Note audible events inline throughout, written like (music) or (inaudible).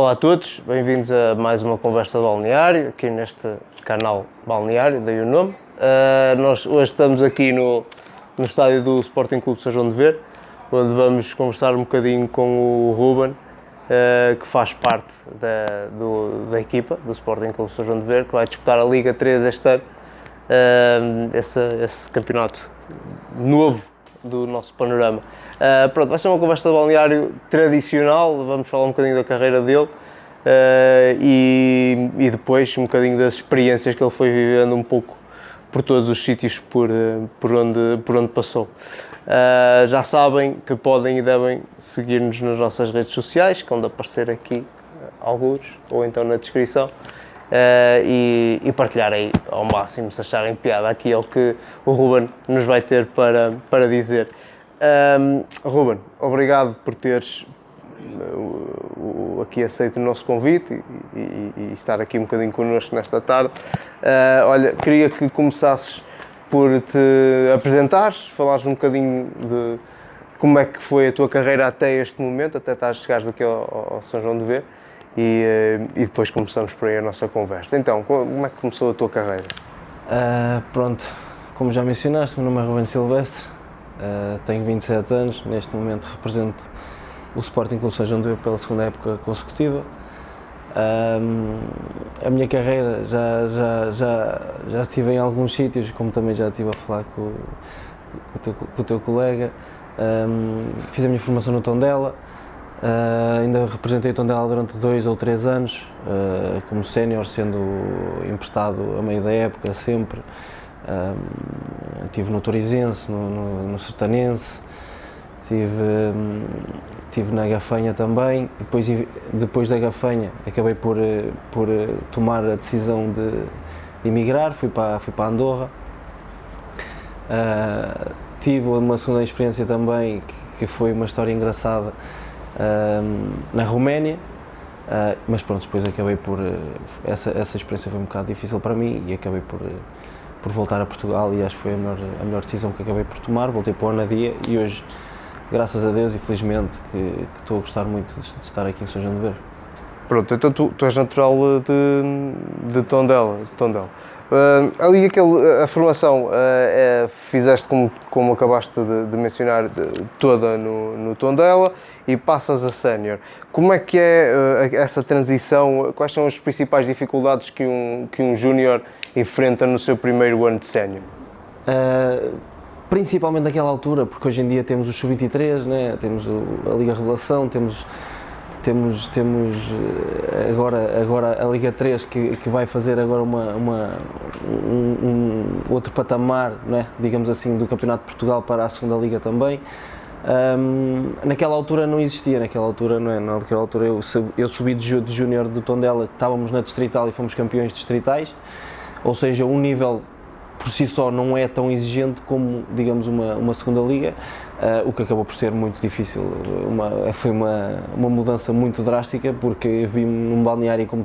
Olá a todos, bem-vindos a mais uma conversa balneário, aqui neste canal balneário, daí o nome. Uh, nós hoje estamos aqui no, no estádio do Sporting Clube São João de Ver, onde vamos conversar um bocadinho com o Ruben, uh, que faz parte da, do, da equipa do Sporting Clube São João de Ver, que vai disputar a Liga 3 este ano, uh, esse, esse campeonato novo do nosso panorama. Uh, pronto, vai ser uma conversa de balneário tradicional, vamos falar um bocadinho da carreira dele uh, e, e, depois um bocadinho das experiências que ele foi vivendo um pouco por todos os sítios por, por, onde, por onde passou. Uh, já sabem que podem e devem seguir-nos nas nossas redes sociais, que vão aparecer aqui alguns, ou então na descrição e, e partilhar aí ao máximo se acharem piada aqui é o que o Ruben nos vai ter para, para dizer. Um, Ruben, obrigado por teres uh, aqui aceito o nosso convite e, e, e, estar aqui um bocadinho connosco nesta tarde. Uh, olha, queria que começasses por te apresentares, falares um bocadinho de como é que foi a tua carreira até este momento, até estás chegares aqui ao, ao São João de Ver e, eh, e, depois começamos por aí a nossa conversa. Então, como é que começou a tua carreira? Uh, pronto, como já mencionaste, meu nome é Ruben Silvestre, uh, tenho 27 anos, neste momento represento o Sporting Clube São João pela segunda época consecutiva. Um, a minha carreira já, já, já, já estive em alguns sítios, como também já estive a falar com, com, o, teu, com o teu colega. Fiz a minha formação no Tondela, Uh, ainda representei Tondela durante dois ou três anos, uh, como sénior, sendo emprestado a meio da época, sempre. Uh, tive no Torizense, no, no, no Sertanense, tive, um, tive na Gafanha também. Depois, depois da Gafanha, acabei por, por tomar a decisão de, de emigrar, fui para, fui para Andorra. tive uma segunda experiência também, que, que foi uma história engraçada na Roménia, uh, mas pronto, depois acabei por. Uh, essa, essa experiência foi um bocado difícil para mim e acabei por, uh, por voltar a Portugal e acho que foi a melhor, a melhor decisão que acabei por tomar. Voltei para o Anadia e hoje, graças a Deus e felizmente, que, que estou a gostar muito de, de, estar aqui em São João de Ver. Pronto, então tu, tu és natural de, de Tondela. De Tondela. Uh, ali aquele, a formação uh, é, fizeste como, como acabaste de, de mencionar de, toda no, no Tondela e passas a sénior. Como é que é uh, essa transição? Quais são as principais dificuldades que um, que um júnior enfrenta no seu primeiro ano de sénior? principalmente naquela altura, porque hoje em dia temos o Sub-23, né? temos a Liga Revelação, temos temos, temos eh, agora, agora a Liga 3 que, que vai fazer agora uma, uma um, um, outro patamar, não é? digamos assim, do Campeonato de Portugal para a segunda Liga também. Um, naquela altura não existia, naquela altura, não é? naquela altura eu, eu subi de, de Júnior do Tondela, estávamos na Distrital e fomos campeões distritais, ou seja, um nível por si só não é tão exigente como, digamos, uma, uma segunda liga, uh, o que acabou por ser muito difícil. Uma, foi uma, uma mudança muito drástica, porque vi num balneário com,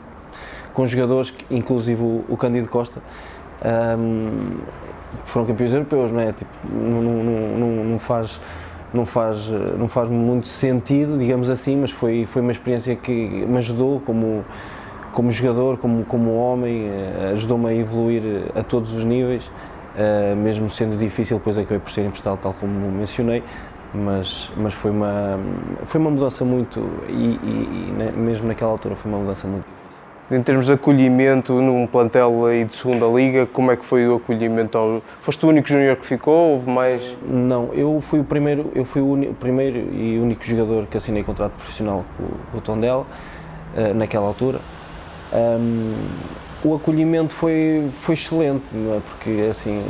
com jogadores, inclusive o, o Cândido Costa, um, ehm, foram campeões europeus, não é? Tipo, não, não, não, faz não faz não faz muito sentido, digamos assim, mas foi foi uma experiência que me ajudou como como jogador, como, como homem, eh, ajudou-me a evoluir a todos os níveis, eh, mesmo sendo difícil, depois acabei por ser emprestado, tal como mencionei, mas, mas foi, uma, foi uma mudança muito, e, e, e mesmo naquela altura foi uma mudança muito difícil. Em termos de acolhimento num plantel aí de segunda liga, como é que foi o acolhimento? Ao... Foste o único júnior que ficou? Houve mais? Não, eu fui o primeiro, eu fui o primeiro e único jogador que assinei contrato profissional com, com o Tondela, eh, naquela altura. Um, o acolhimento foi, foi excelente, é? Porque assim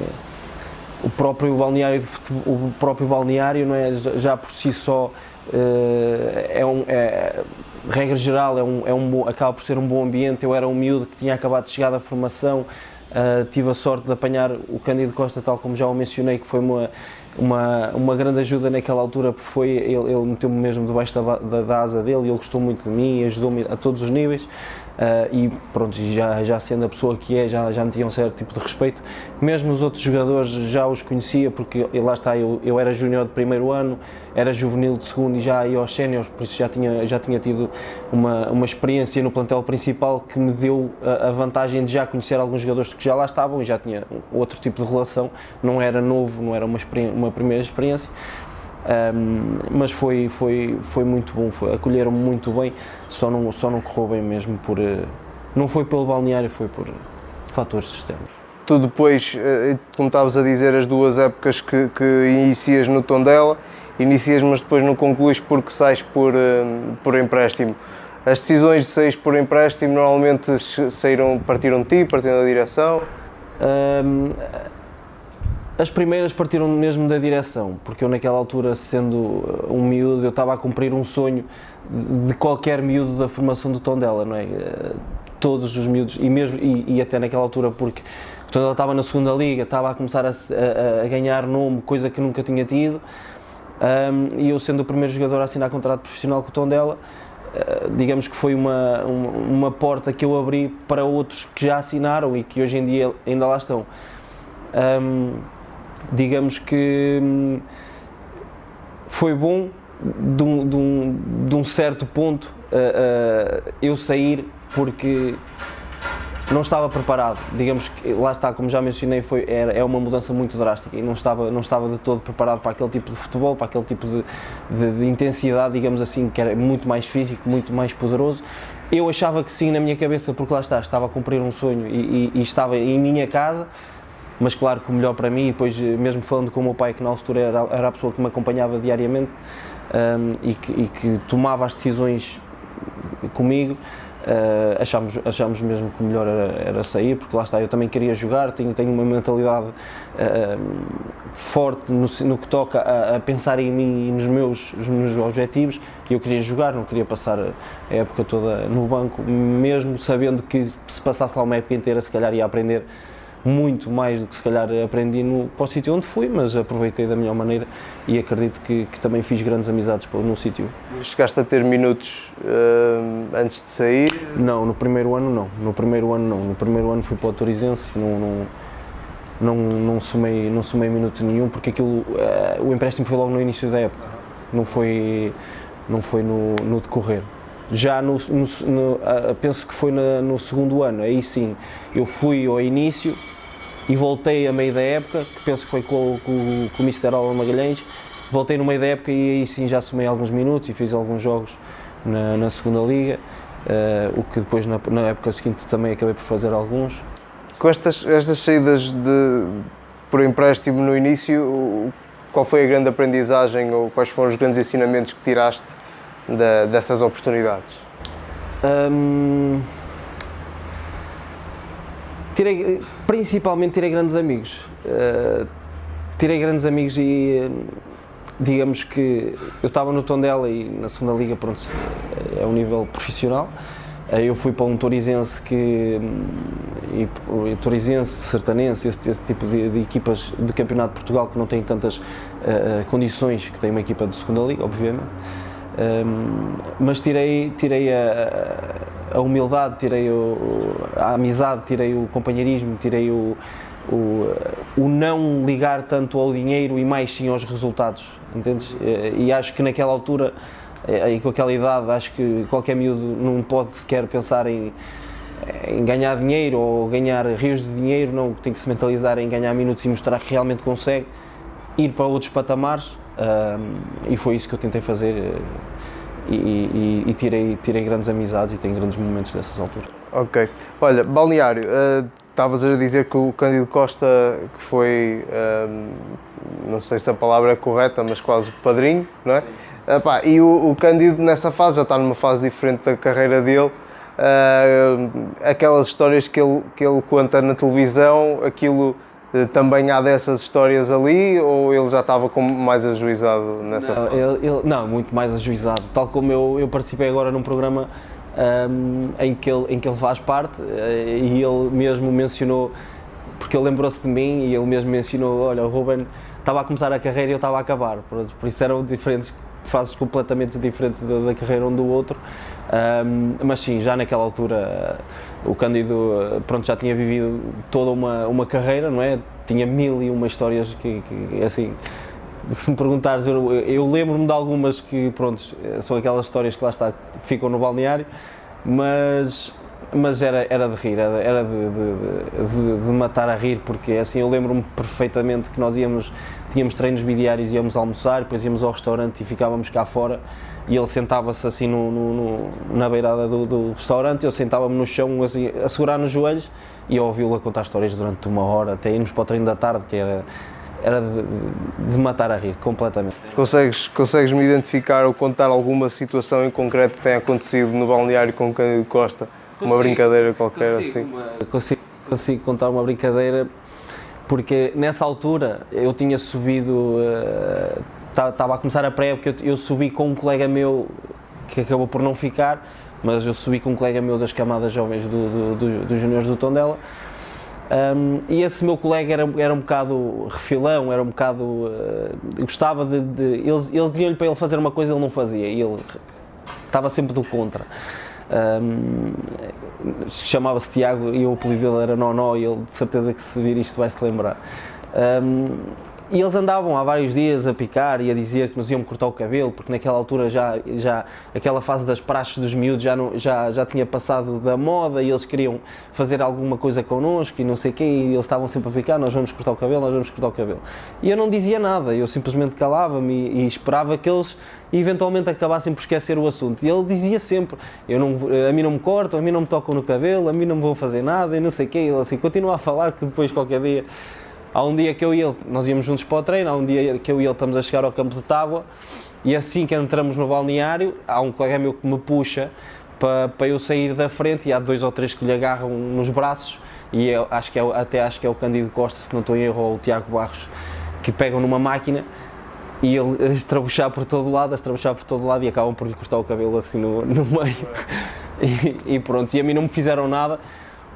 o próprio balneário o próprio balneário não é? Já por si só uh, é um é, regra geral é um, é um acaba por ser um bom ambiente. Eu era um miúdo que tinha acabado de chegar da formação uh, tive a sorte de apanhar o Cândido Costa tal como já o mencionei que foi uma uma, uma grande ajuda naquela altura porque foi ele, ele meteu-me mesmo debaixo da, da, da asa dele e ele gostou muito de mim e ajudou-me a todos os níveis e pronto, já, já sendo a pessoa que é, já, já me tinha um certo tipo de respeito. Mesmo os outros jogadores já os conhecia, porque lá está, eu, eu era júnior de primeiro ano, era juvenil de segundo e já ia aos séniores, por isso já tinha, já tinha tido uma, uma experiência no plantel principal que me deu a, a vantagem de já conhecer alguns jogadores que já lá estavam e já tinha outro tipo de relação, não era novo, não era uma, uma primeira experiência. Um, mas foi, foi, foi muito bom, acolheram-me muito bem, só não, só não correu bem mesmo por. Eh, não foi pelo balneário, foi por fatores externos. Tu depois, eh, como estavas a dizer, as duas épocas que, que inicias no Tondela, inicias, mas depois não concluís porque sais por, eh, por empréstimo. As decisões de sair por empréstimo normalmente saíram, partiram de ti, partiram da direção? Um, as primeiras partiram mesmo da direção, porque eu naquela altura, sendo uh, um miúdo, eu estava a cumprir um sonho de qualquer miúdo da formação do Tondela, não é? Uh, todos os miúdos, e mesmo e, e até naquela altura, porque o Tondela estava na segunda liga, estava a começar a, a, a ganhar nome, coisa que nunca tinha tido, um, e eu sendo o primeiro jogador a assinar contrato profissional com o Tondela, uh, digamos que foi uma, uma, uma porta que eu abri para outros que já assinaram e que hoje em dia ainda lá estão. Um, digamos que hum, foi bom de um, de um, de um certo ponto uh, uh, eu sair porque não estava preparado. Digamos que lá está, como já mencionei, foi, era, é uma mudança muito drástica e não estava, não estava de todo preparado para aquele tipo de futebol, para aquele tipo de, de, de intensidade, digamos assim, que era muito mais físico, muito mais poderoso. Eu achava que sim na minha cabeça, porque lá está, estava a cumprir um sonho e, e, e estava em minha casa mas claro que o melhor para mim, depois mesmo falando com o meu pai, que na altura era, era a pessoa que me acompanhava diariamente um, e, que, e, que, tomava as decisões comigo, uh, achámos, achámos mesmo que o melhor era, era, sair, porque lá está, eu também queria jogar, tenho, tenho uma mentalidade uh, forte no, no, que toca a, a, pensar em mim e nos meus, nos meus objetivos, e eu queria jogar, não queria passar a época toda no banco, mesmo sabendo que se passasse lá uma época inteira, se calhar ia aprender muito mais do que se calhar aprendi no, para o sítio onde fui, mas aproveitei da melhor maneira e acredito que, que também fiz grandes amizades no sítio. Chegaste a ter minutos uh, antes de sair? Não, no primeiro ano não. No primeiro ano não. No primeiro ano fui para o Torizense, não, não, não, não, somei, não somei minuto nenhum, porque aquilo, uh, o empréstimo foi logo no início da época, não foi, não foi no, no decorrer. Já no, no, no uh, penso que foi na, no segundo ano, aí sim, eu fui ao início, e voltei a meio da época, que penso que foi com, com, com o Mr. Alan Magalhães, voltei no meio da época e aí sim já somei alguns minutos e fiz alguns jogos na, na segunda liga, uh, o que depois na, na, época seguinte também acabei por fazer alguns. Com estas, estas saídas de, por empréstimo no início, qual foi a grande aprendizagem ou quais foram os grandes ensinamentos que tiraste da, dessas oportunidades? Um Tirei, principalmente tirei grandes amigos. Uh, tirei grandes amigos e digamos que eu estava no Tondela e na segunda liga pronto, é um nível profissional. Eu fui para um Torizense que e, e Torizense, Sertanense, esse, esse tipo de, de, equipas de campeonato de Portugal que não têm tantas uh, condições que tem uma equipa de segunda liga, obviamente. Um, mas tirei, tirei a, a humildade, tirei o, a amizade, tirei o companheirismo, tirei o, o, o, não ligar tanto ao dinheiro e mais sim aos resultados, entendes? E, acho que naquela altura, e com aquela idade, acho que qualquer miúdo não pode sequer pensar em, em ganhar dinheiro ou ganhar rios de dinheiro, não, tem que se mentalizar em ganhar minutos e mostrar que realmente consegue ir para outros patamares um, e foi isso que eu tentei fazer eh, e, e, e, tirei, tirei grandes amizades e tenho grandes momentos dessas alturas. Ok. Olha, Balneário, uh, estavas a dizer que o Cândido Costa, que foi, não sei se a palavra é correta, mas quase padrinho, não é? Epá, e o, o Cândido nessa fase já está numa fase diferente da carreira dele. Uh, aquelas histórias que ele, que ele conta na televisão, aquilo eh, também há dessas histórias ali ou ele já estava com mais ajuizado nessa não, fase? Ele, ele, não, muito mais ajuizado. Tal como eu, eu participei agora num programa um, em, que ele, em que ele faz parte uh, e ele mesmo mencionou, porque ele lembrou-se de mim e ele mesmo mencionou: olha, o Ruben estava a começar a carreira e eu estava a acabar. Por, por isso eram diferentes fases completamente diferentes da, da carreira um do outro. Um, mas sim, já naquela altura o Cândido pronto, já tinha vivido toda uma, uma carreira, não é? Tinha mil e uma histórias que, que assim, se me perguntares, eu, eu lembro-me de algumas que, pronto, são aquelas histórias que lá está, ficam no balneário, mas, mas era, era de rir, era, de, de, de, de matar a rir, porque assim, eu lembro-me perfeitamente que nós íamos, tínhamos treinos bidiários, íamos almoçar, depois íamos ao restaurante e ficávamos cá fora, e ele sentava-se assim no, no, no, na beirada do, do restaurante, eu sentava-me no chão assim, a segurar nos joelhos, e eu ouvi-lo a contar histórias durante uma hora, até irmos para o treino da tarde, que era era de, de, matar a rir, completamente. Consegues, consegues me identificar ou contar alguma situação em concreto que tenha acontecido no balneário com Cândido Costa? Consigo, uma brincadeira qualquer consigo, assim? Uma, consigo, consigo contar uma brincadeira porque nessa altura eu tinha subido, estava uh, a começar a pré-época, eu, eu subi com um colega meu que acabou por não ficar, mas eu subi com um colega meu das camadas jovens do, do, do, dos juniores do Tondela um, e esse meu colega era, era um bocado refilão, era um bocado. Uh, gostava de. de eles eles diziam-lhe para ele fazer uma coisa ele não fazia e ele estava sempre do contra. Um, Chamava-se Tiago e o apelido dele era Nonó e ele de certeza que se vir isto vai se lembrar. Um, e eles andavam há vários dias a picar e a dizer que nos iam cortar o cabelo, porque naquela altura já, já aquela fase das praxes dos miúdos já, não, já, já tinha passado da moda e eles queriam fazer alguma coisa connosco e não sei o quê, e eles estavam sempre a picar, nós vamos cortar o cabelo, nós vamos cortar o cabelo. E eu não dizia nada, eu simplesmente calava-me e, e esperava que eles eventualmente acabassem por esquecer o assunto. E ele dizia sempre: eu não, a mim não me cortam, a mim não me tocam no cabelo, a mim não me vão fazer nada e não sei o quê. E ele assim continua a falar que depois qualquer dia Há um dia que eu e ele, nós íamos juntos para o treino, há um dia que eu e ele estamos a chegar ao campo de tábua e assim que entramos no balneário, há um colega meu que me puxa para, para eu sair da frente e há dois ou três que lhe agarram nos braços e eu acho que é, até acho que é o Candido Costa, se não estou em erro, ou o Tiago Barros, que pegam numa máquina e ele (laughs) a estrabuchar por todo lado, a estrabuchar por todo lado e acabam por lhe cortar o cabelo assim no, no meio. (laughs) E, e pronto, e a mim não me fizeram nada,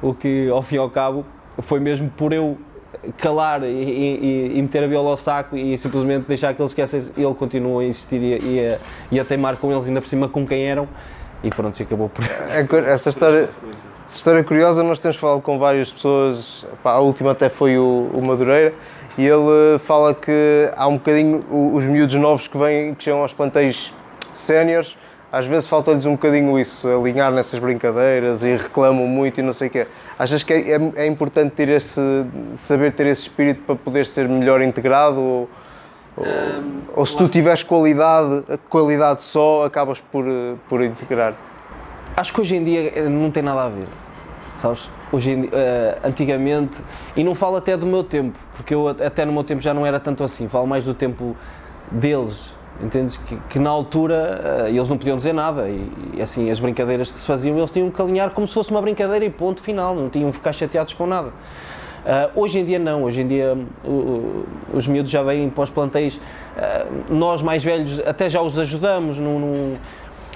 o que ao fim e ao cabo foi mesmo por eu calar e, e, e, meter a viola ao saco e simplesmente deixar que eles esquecem, ele continua a insistir e, a, e a teimar com eles, ainda por cima com quem eram, e pronto, se acabou por. É, essa história, essa história curiosa, nós temos falado com várias pessoas, pá, a última até foi o, o Madureira, e ele fala que há um bocadinho os miúdos novos que vêm, que chegam aos plantéis séniores, às vezes falta-lhes um bocadinho isso, alinhar nessas brincadeiras e reclamam muito e não sei o quê. Achas que é, é, é, importante ter esse, saber ter esse espírito para poder ser melhor integrado? Ou, ou, um, ou se tu tiveres qualidade, qualidade só, acabas por, por integrar? Acho que hoje em dia eh, não tem nada a ver, sabes? Hoje em, uh, antigamente, e não falo até do meu tempo, porque eu até no meu tempo já não era tanto assim, falo mais do tempo deles, Entendes? Que, que, na altura uh, eles não podiam dizer nada. E, e, assim as brincadeiras que se faziam eles tinham que alinhar como se fosse uma brincadeira e ponto final, não tinham que ficar chateados com nada. Uh, hoje em dia não, hoje em dia uh, os miúdos já vêm para os plantéis, nós mais velhos até já os ajudamos, não, não,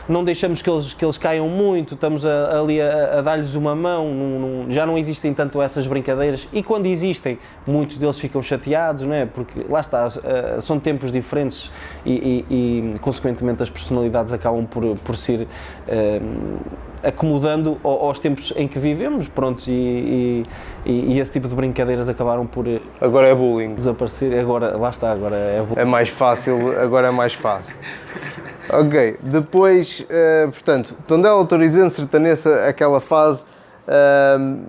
não deixamos que eles, que eles caiam muito, estamos a, ali a, a dar-lhes uma mão, já não existem tanto essas brincadeiras e quando existem, muitos deles ficam chateados, não é? Porque lá está, uh, são tempos diferentes e, e, e, consequentemente as personalidades acabam por, por se ir uh, acomodando aos tempos em que vivemos, pronto, e, e, esse tipo de brincadeiras acabaram por agora é bullying desaparecer, agora, lá está, agora é bullying. É mais fácil, agora é mais fácil. Ok, depois, uh, portanto, Tondela, Torizense, Sertaneça, aquela fase, uh,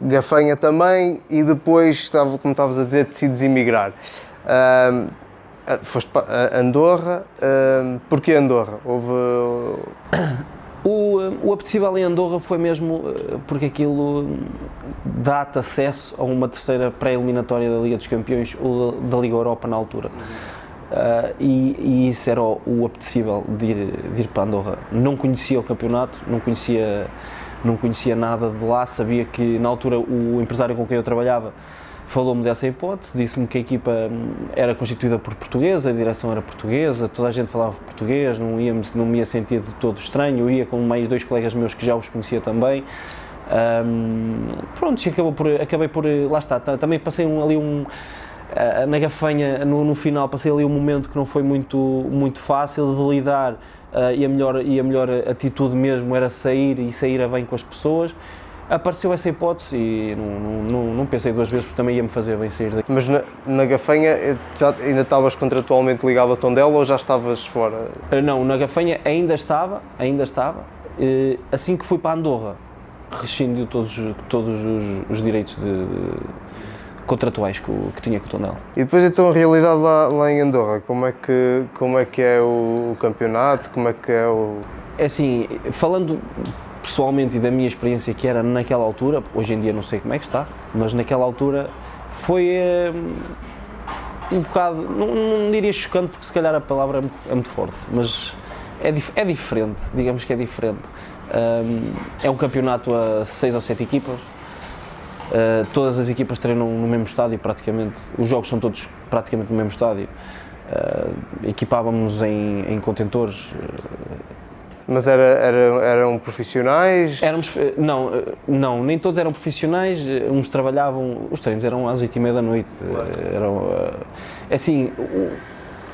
Gafanha também, e depois, estava, como estavas a dizer, decides emigrar. Uh, foste para Andorra, uh, porquê Andorra? Houve... O, o apetecível em Andorra foi mesmo porque aquilo dá-te acesso a uma terceira pré-eliminatória da Liga dos Campeões ou da Liga Europa na altura. Uhum Uh, e, e, isso era o, o apetecível de ir, de ir para Andorra. Não conhecia o campeonato, não conhecia, não conhecia nada de lá, sabia que na altura o empresário com quem eu trabalhava falou-me dessa hipótese, disse-me que a equipa hum, era constituída por portuguesa, a direção era portuguesa, toda a gente falava português, não, ia, não me ia sentir de todo estranho, eu ia com mais dois colegas meus que já os conhecia também. Um, pronto, acabou por, acabei por, lá está, também passei um, ali um na Gafanha, no, no, final, passei ali um momento que não foi muito, muito fácil de lidar uh, e, a melhor, e a melhor atitude mesmo era sair e sair a bem com as pessoas apareceu essa hipótese e não, não, não, pensei duas vezes porque também ia-me fazer bem sair daqui. Mas na, na Gafanha eh, já, ainda estavas contratualmente ligado ao Tondela ou já estavas fora? Eh, não, na Gafanha ainda estava, ainda estava. Eh, assim que fui para Andorra, rescindiu todos, todos os, os direitos de, de, contratuais que, que, tinha com o Tondela. E depois então a realidade lá, lá em Andorra, como é que, como é, que é o, o campeonato, como é que é o... É assim, falando pessoalmente e da minha experiência que era naquela altura, hoje em dia não sei como é que está, mas naquela altura foi um, um bocado, não, não, diria chocante porque se calhar a palavra é muito, é muito forte, mas é, é, diferente, digamos que é diferente. Um, é um campeonato a seis ou sete equipas, uh, todas as equipas treinam no mesmo estádio praticamente, os jogos são todos praticamente no mesmo estádio. Uh, equipávamos em, em contentores, uh, mas era, era, eram profissionais? Éramos, eh, não, eh, não, nem todos eram profissionais, eh, uns trabalhavam, os treinos eram às oito e meia da noite, claro. eram, assim,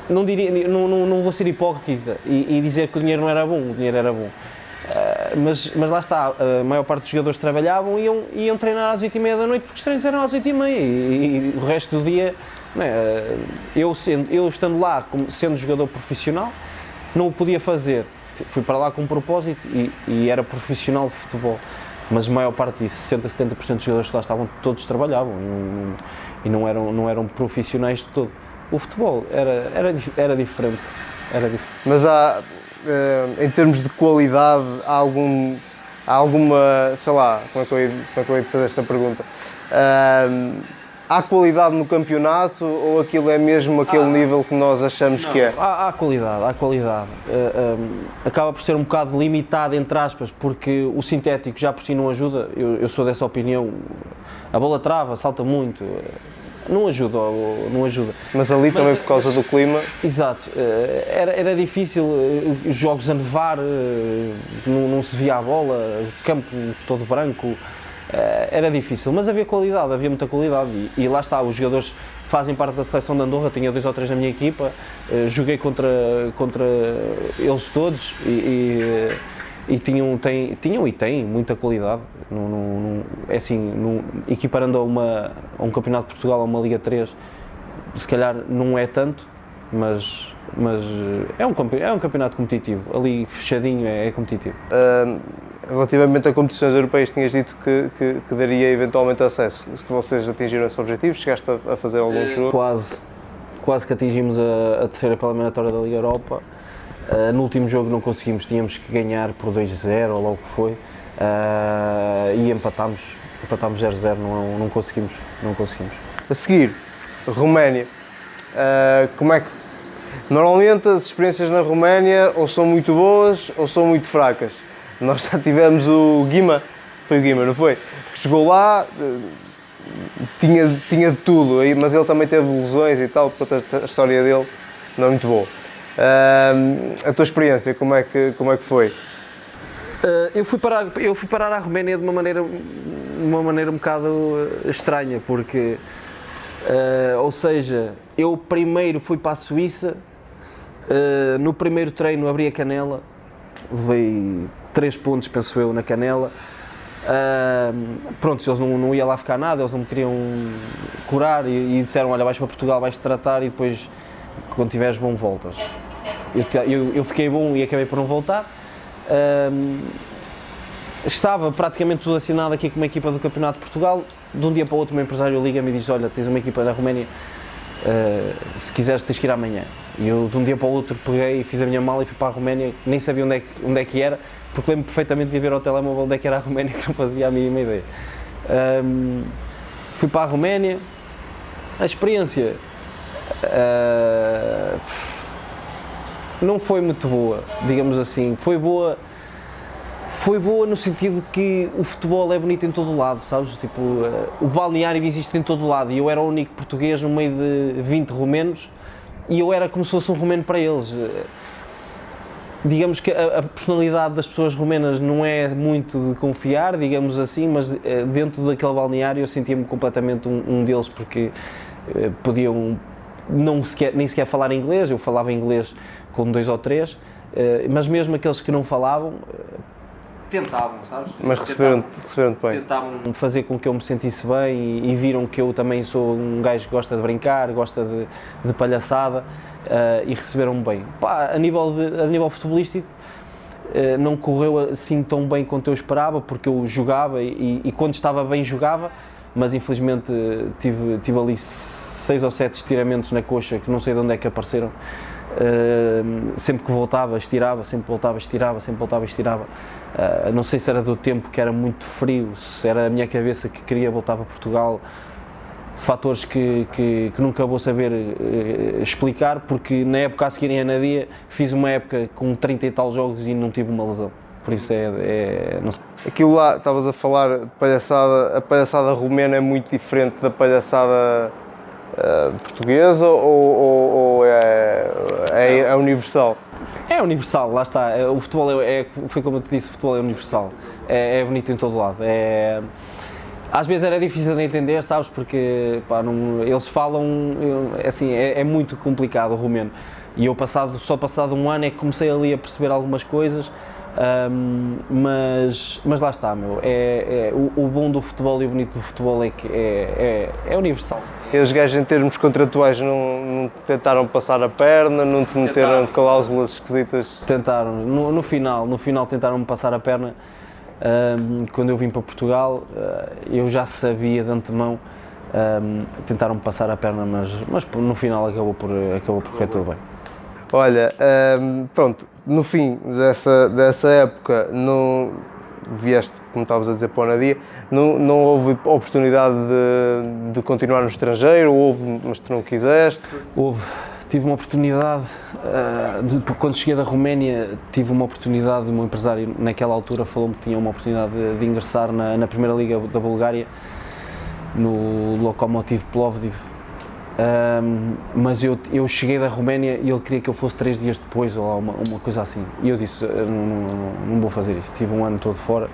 não, diria, não, não, não vou ser hipócrita e, e, dizer que o dinheiro não era bom, o dinheiro era bom, mas, mas lá está, a maior parte dos jogadores trabalhavam e iam, iam treinar às oito e meia da noite porque os treinos eram às oito e meia e, e o resto do dia, é? eu, sendo, eu estando lá como, sendo jogador profissional, não o podia fazer fui para lá com um propósito e, e, era profissional de futebol. Mas a maior parte disso, 60, 70% dos jogadores que lá estavam, todos trabalhavam e, e não, eram, não eram profissionais de todo. O futebol era, era, era diferente. Era diferente. Mas há, eh, em termos de qualidade, há, algum, há alguma, sei lá, como é que eu ia, como é que eu fazer esta pergunta? Uh, Há qualidade no campeonato ou aquilo é mesmo aquele nível que nós achamos não, que é? Há, há, qualidade, há qualidade. Uh, eh, um, acaba por ser um bocado limitado, entre aspas, porque o sintético já por si não ajuda. Eu, eu sou dessa opinião. A bola trava, salta muito. Eh, não ajuda, não ajuda. Mas ali Mas, também por causa do clima. Exato, eh, era, era difícil, os jogos a nevar, não, não se via a bola, o campo todo branco. Eh, era difícil, mas havia qualidade, havia muita qualidade e, e, lá está, os jogadores fazem parte da seleção de Andorra, tinha dois ou três na minha equipa, joguei contra, contra eles todos e, e, eh, e tinham, tem, tinham e têm muita qualidade. No, no, no, é assim, no, equiparando a, uma, a um Campeonato de Portugal, a uma Liga 3, se calhar não é tanto, mas, mas é, um, é um campeonato competitivo, ali fechadinho é, é competitivo. Uh Relativamente a competições europeias, tinhas dito que, que, que, daria eventualmente acesso. Que vocês atingiram esse objetivo? Chegaste a, a fazer algum jogo? Quase. Quase que atingimos a, a terceira pela eliminatória da Liga Europa. Uh, no último jogo não conseguimos, tínhamos que ganhar por 2-0 ou logo que foi. Uh, e empatámos, empatámos 0-0, não, não conseguimos, não conseguimos. A seguir, Roménia. Uh, como é que Normalmente as experiências na Roménia ou são muito boas ou são muito fracas. Nós já tivemos o Guima, foi o Guima, não foi? Chegou lá, tinha, tinha de tudo, mas ele também teve lesões e tal, portanto a história dele não é muito boa. Uh, a tua experiência, como é que, como é que foi? Uh, eu, fui parar, eu fui parar à Roménia de uma maneira, uma maneira um bocado eh, estranha, porque, uh, ou seja, eu primeiro fui para a Suíça, no primeiro treino abri a canela, levei três pontos, penso eu, na canela. Uh, pronto, eles não, não ia lá ficar nada, eles não me queriam curar e, e disseram: Olha, vais para Portugal, vais-te tratar e depois, quando tiveres bom, voltas. Eu, eu, eu, fiquei bom e acabei por não voltar. Uh, estava praticamente tudo assinado aqui com uma equipa do Campeonato de Portugal. De um dia para o outro, o meu empresário liga-me e diz: Olha, tens uma equipa da Roménia, uh, se quiseres, tens que ir amanhã. E eu, de um dia para o outro, peguei, fiz a minha mala e fui para a Roménia, nem sabia onde é que, onde é que era porque lembro perfeitamente de ver ao telemóvel onde é que era a Roménia que não fazia a mínima ideia. Um, fui para a Roménia, a experiência uh, não foi muito boa, digamos assim. Foi boa, foi boa no sentido que o futebol é bonito em todo o lado, sabes? Tipo, uh, o balneário existe em todo o lado e eu era o único português no meio de 20 romenos e eu era como se fosse um romeno para eles digamos que a, a, personalidade das pessoas romenas não é muito de confiar, digamos assim, mas eh, dentro daquele balneário eu sentia-me completamente um, um, deles porque eh, podiam não sequer, nem sequer falar inglês, eu falava inglês com dois ou três, eh, mas mesmo aqueles que não falavam, eh, tentavam, sabes? Mas receberam, receberam bem. Tentavam fazer com que eu me sentisse bem e, e, viram que eu também sou um gajo que gosta de brincar, gosta de, de palhaçada uh, e receberam-me bem. Pá, a nível, de, a nível futebolístico, não correu assim tão bem quanto eu esperava, porque eu jogava e, e quando estava bem jogava, mas infelizmente tive, tive ali seis ou sete estiramentos na coxa que não sei de onde é que apareceram. Uh, sempre que voltava, estirava, sempre voltava, estirava, sempre voltava, estirava. Uh, não sei se era do tempo que era muito frio, se era a minha cabeça que queria voltar para Portugal. Fatores que, que, que nunca vou saber uh, explicar, porque na época a seguir em Anadia fiz uma época com 30 e tal jogos e não tive uma lesão. Por isso é. é não sei. Aquilo lá, estavas a falar, palhaçada, a palhaçada romena é muito diferente da palhaçada uh, portuguesa ou, ou, ou é, é, é, universal? É universal, lá está. É, o futebol é, é, foi como eu te disse, o futebol é universal. É, é bonito em todo lado. É, às vezes era difícil de entender, sabes, porque pá, não, eles falam, assim, é, é, muito complicado o romeno. E eu passado, só passado um ano é que comecei ali a perceber algumas coisas um, mas, mas lá está, meu. É, é o, o, bom do futebol e o bonito do futebol é que é, é, é universal. E os gajos, em termos contratuais, não, não, tentaram passar a perna, não te meteram tentaram. cláusulas esquisitas? Tentaram. No, no, final, no final tentaram-me passar a perna. Um, quando eu vim para Portugal, uh, eu já sabia de antemão. Um, tentaram-me passar a perna, mas, mas no final acabou por, acabou por correr tudo bem. Olha, um, pronto, no fim dessa, dessa época, não vieste, como estavas a dizer, para o Nadia, não, não houve oportunidade de, de continuar no estrangeiro? Houve, mas tu não quiseste? Houve. Tive uma oportunidade, uh, de, quando cheguei da Roménia, tive uma oportunidade, um empresário naquela altura falou-me que tinha uma oportunidade de, de ingressar na, na Primeira Liga da Bulgária, no Lokomotiv Plovdiv, um, mas eu, eu cheguei da Roménia e ele queria que eu fosse três dias depois ou uma, uma coisa assim. E eu disse: não, não, não, vou fazer isso. Tive um ano todo fora.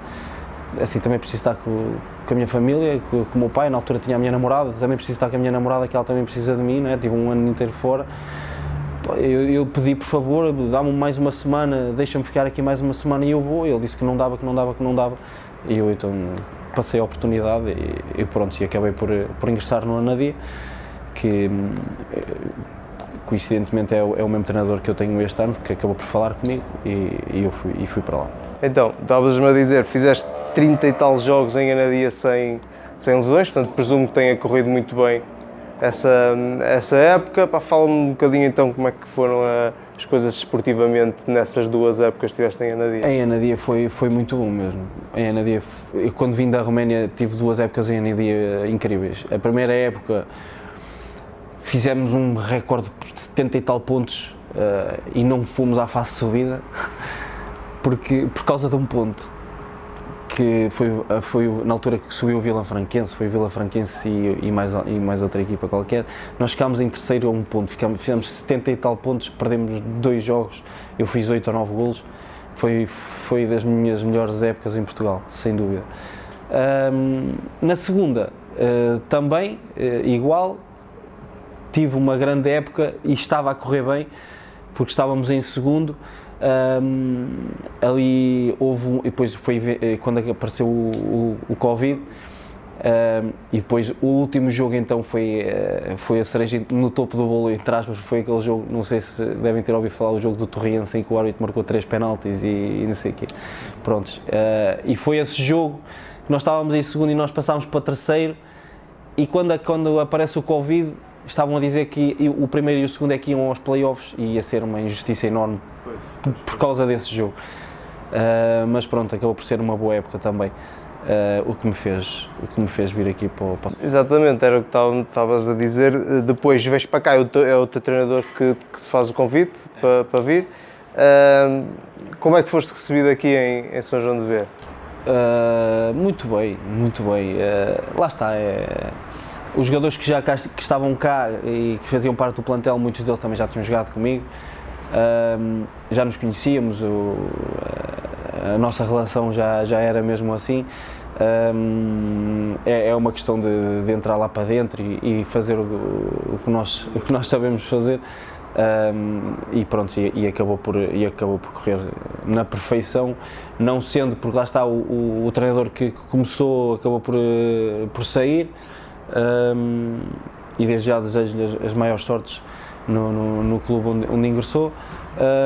Assim, também preciso estar com, com a minha família, com, com, o meu pai. Na altura tinha a minha namorada, também preciso estar com a minha namorada, que ela também precisa de mim. Né? Tive um ano inteiro fora. Eu, eu pedi, por favor, dá-me mais uma semana, deixa-me ficar aqui mais uma semana e eu vou. Ele disse que não dava, que não dava, que não dava. E eu então passei a oportunidade e, e pronto, e acabei por, por ingressar no Anadia que eh, coincidentemente é o, é o, mesmo treinador que eu tenho este ano, que acabou por falar comigo e, e eu fui, e fui para lá. Então, estavas-me a dizer, fizeste 30 e tal jogos em Anadia sem, sem lesões, portanto presumo que tenha corrido muito bem essa, essa época. Fala-me um bocadinho então como é que foram a, as coisas esportivamente nessas duas épocas que estiveste em Anadia. Em Anadia foi, foi muito bom mesmo. Em Anadia, quando vim da Roménia tive duas épocas em Anadia incríveis. A primeira época fizemos um recorde de 70 e tal pontos uh, e não fomos à fase de subida porque, por causa de um ponto que foi, eh, foi na altura que subiu o Vila Franquense, foi Vila Franquense e, e, mais, e mais outra equipa qualquer, nós ficámos em terceiro a um ponto, ficámos, fizemos 70 e tal pontos, perdemos dois jogos, eu fiz 8 ou 9 golos, foi, foi das minhas melhores épocas em Portugal, sem dúvida. Um, na segunda, uh, também, uh, igual, tive uma grande época e estava a correr bem, porque estávamos em segundo. Um, ali houve um, e depois foi eh, quando apareceu o, o, o Covid um, e depois o último jogo então foi, eh, foi a cereja no topo do bolo, entre aspas, foi aquele jogo, não sei se devem ter ouvido falar, o jogo do Torriense em que o árbitro marcou três penaltis e, e não sei o quê. Prontos. Uh, e foi esse jogo que nós estávamos em segundo e nós passámos para terceiro e quando, quando aparece o Covid estavam a dizer que o primeiro e o segundo é que iam aos playoffs e ia ser uma injustiça enorme por, por causa desse jogo. Uh, mas pronto, acabou por ser uma boa época também. Uh, o, que me fez, o que me fez vir aqui para o. Exatamente, era o que estavas a dizer. Depois vens para cá, é o teu, é o teu treinador que, que te faz o convite é. para, para vir. Uh, como é que foste recebido aqui em, em São João de Ver? muito bem, muito bem. lá está, é, os jogadores que já cá, que estavam cá e que faziam parte do plantel, muitos deles também já tinham jogado comigo, já nos conhecíamos, o, a nossa relação já, já era mesmo assim. É, é, uma questão de, de, entrar lá para dentro e, e fazer o, o, que nós, o que nós sabemos fazer. Um, e pronto, e, e, acabou por, e acabou por correr na perfeição, não sendo, porque lá está o, o, o treinador que, começou, acabou por, por sair, um, e desde já desejo-lhe as, as, maiores sortes no, no, no clube onde, onde ingressou.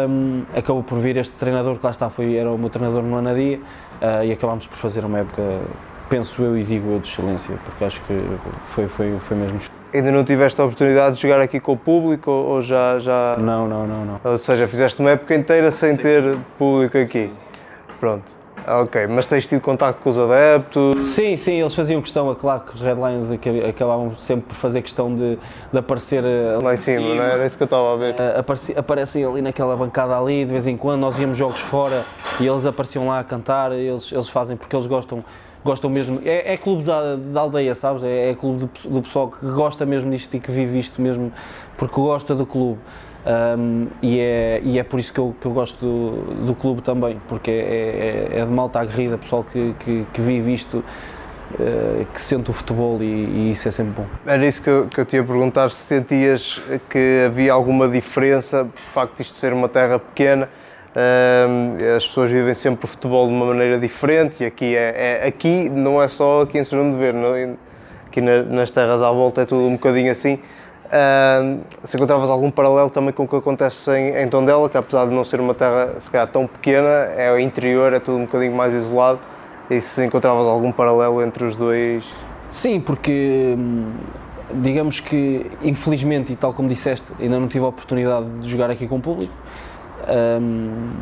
Um, acabou por vir este treinador que lá está, foi, era o meu treinador no Anadia, uh, e acabámos por fazer uma época, penso eu e digo eu, de excelência, porque acho que foi, foi, foi mesmo. Ainda não tiveste a oportunidade de jogar aqui com o público ou já. já... Não, não, não, não. Ou seja, fizeste uma época inteira sem Sim. ter público aqui. Pronto. Ah, ok, mas tens tido contato com os adeptos? Sim, sim, eles faziam questão, é claro que os Red Lions acabavam sempre por fazer questão de, de aparecer eh, lá em cima, cima, não é? Era isso que eu estava a ver. Eh, apareci, aparecem ali naquela bancada ali, de vez em quando, nós íamos jogos fora e eles apareciam lá a cantar, eles, eles fazem porque eles gostam gostam mesmo, é, é clube da, da, aldeia, sabes? É, é clube do, do pessoal que gosta mesmo disto e que vive isto mesmo porque gosta do clube. Um, e, é, e é por isso que eu, que eu gosto do, do clube também, porque é, é, é de malta aguerrida, pessoal que, que, que vive isto, uh, que sente o futebol e, e, isso é sempre bom. Era isso que eu, que eu te ia perguntar, se sentias que havia alguma diferença, por facto de isto ser uma terra pequena, uh, as pessoas vivem sempre o futebol de uma maneira diferente e aqui, é, é aqui não é só aqui em São João de Ver, não, aqui na, nas terras à volta é tudo um bocadinho assim, Se encontravas algum paralelo também com o que acontece em, em Tondela, que apesar de não ser uma terra se calhar tão pequena, é o interior, é tudo um bocadinho mais isolado, e se encontravas algum paralelo entre os dois? Sim, porque hum, digamos que infelizmente, e tal como disseste, ainda não tive a oportunidade de jogar aqui com o público. Um,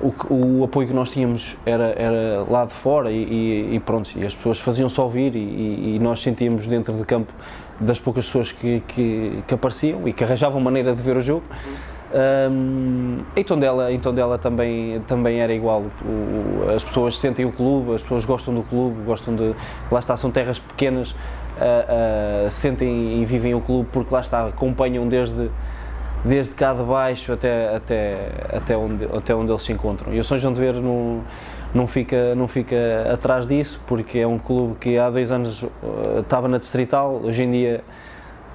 o, o, apoio que nós tínhamos era, era lá de fora e, e, e pronto, e as pessoas faziam só ouvir e, e, nós sentíamos dentro de campo das poucas pessoas que, que, que, apareciam e que arranjavam maneira de ver o jogo. Um, Tondela, em Tondela também, também era igual, o, as pessoas sentem o clube, as pessoas gostam do clube, gostam de, lá está, são terras pequenas, uh, uh, sentem e vivem o clube porque lá está, acompanham desde desde cá de baixo até, até, até, onde, até onde eles se encontram. E o São João de Ver não, não, fica, não fica atrás disso, porque é um clube que há dois anos uh, estava na Distrital, hoje em dia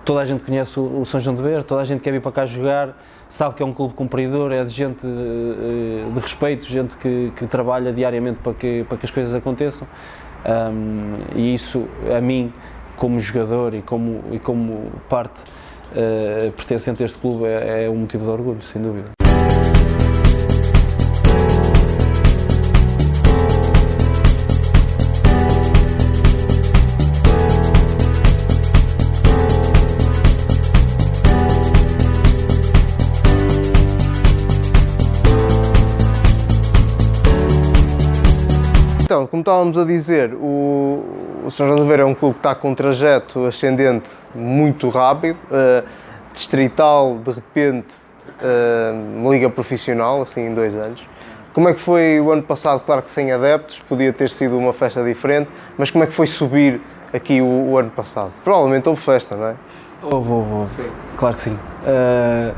toda a gente conhece o, São João de Ver, toda a gente quer vir para cá jogar, sabe que é um clube cumpridor, é de gente uh, de respeito, gente que, que trabalha diariamente para que, para que as coisas aconteçam. Um, e isso, a mim, como jogador e como, e como parte uh, pertencente a este clube é, é um motivo de orgulho, sem dúvida. Então, como estávamos a dizer, o, o São João de Oliveira é um clube que está com um trajeto ascendente muito rápido, uh, distrital, de repente, uh, liga profissional, assim em dois anos. Como é que foi o ano passado? Claro que sem adeptos, podia ter sido uma festa diferente, mas como é que foi subir aqui o, o ano passado? Provavelmente houve festa, não é? Houve, houve, houve. Sim. Claro que sim. Uh,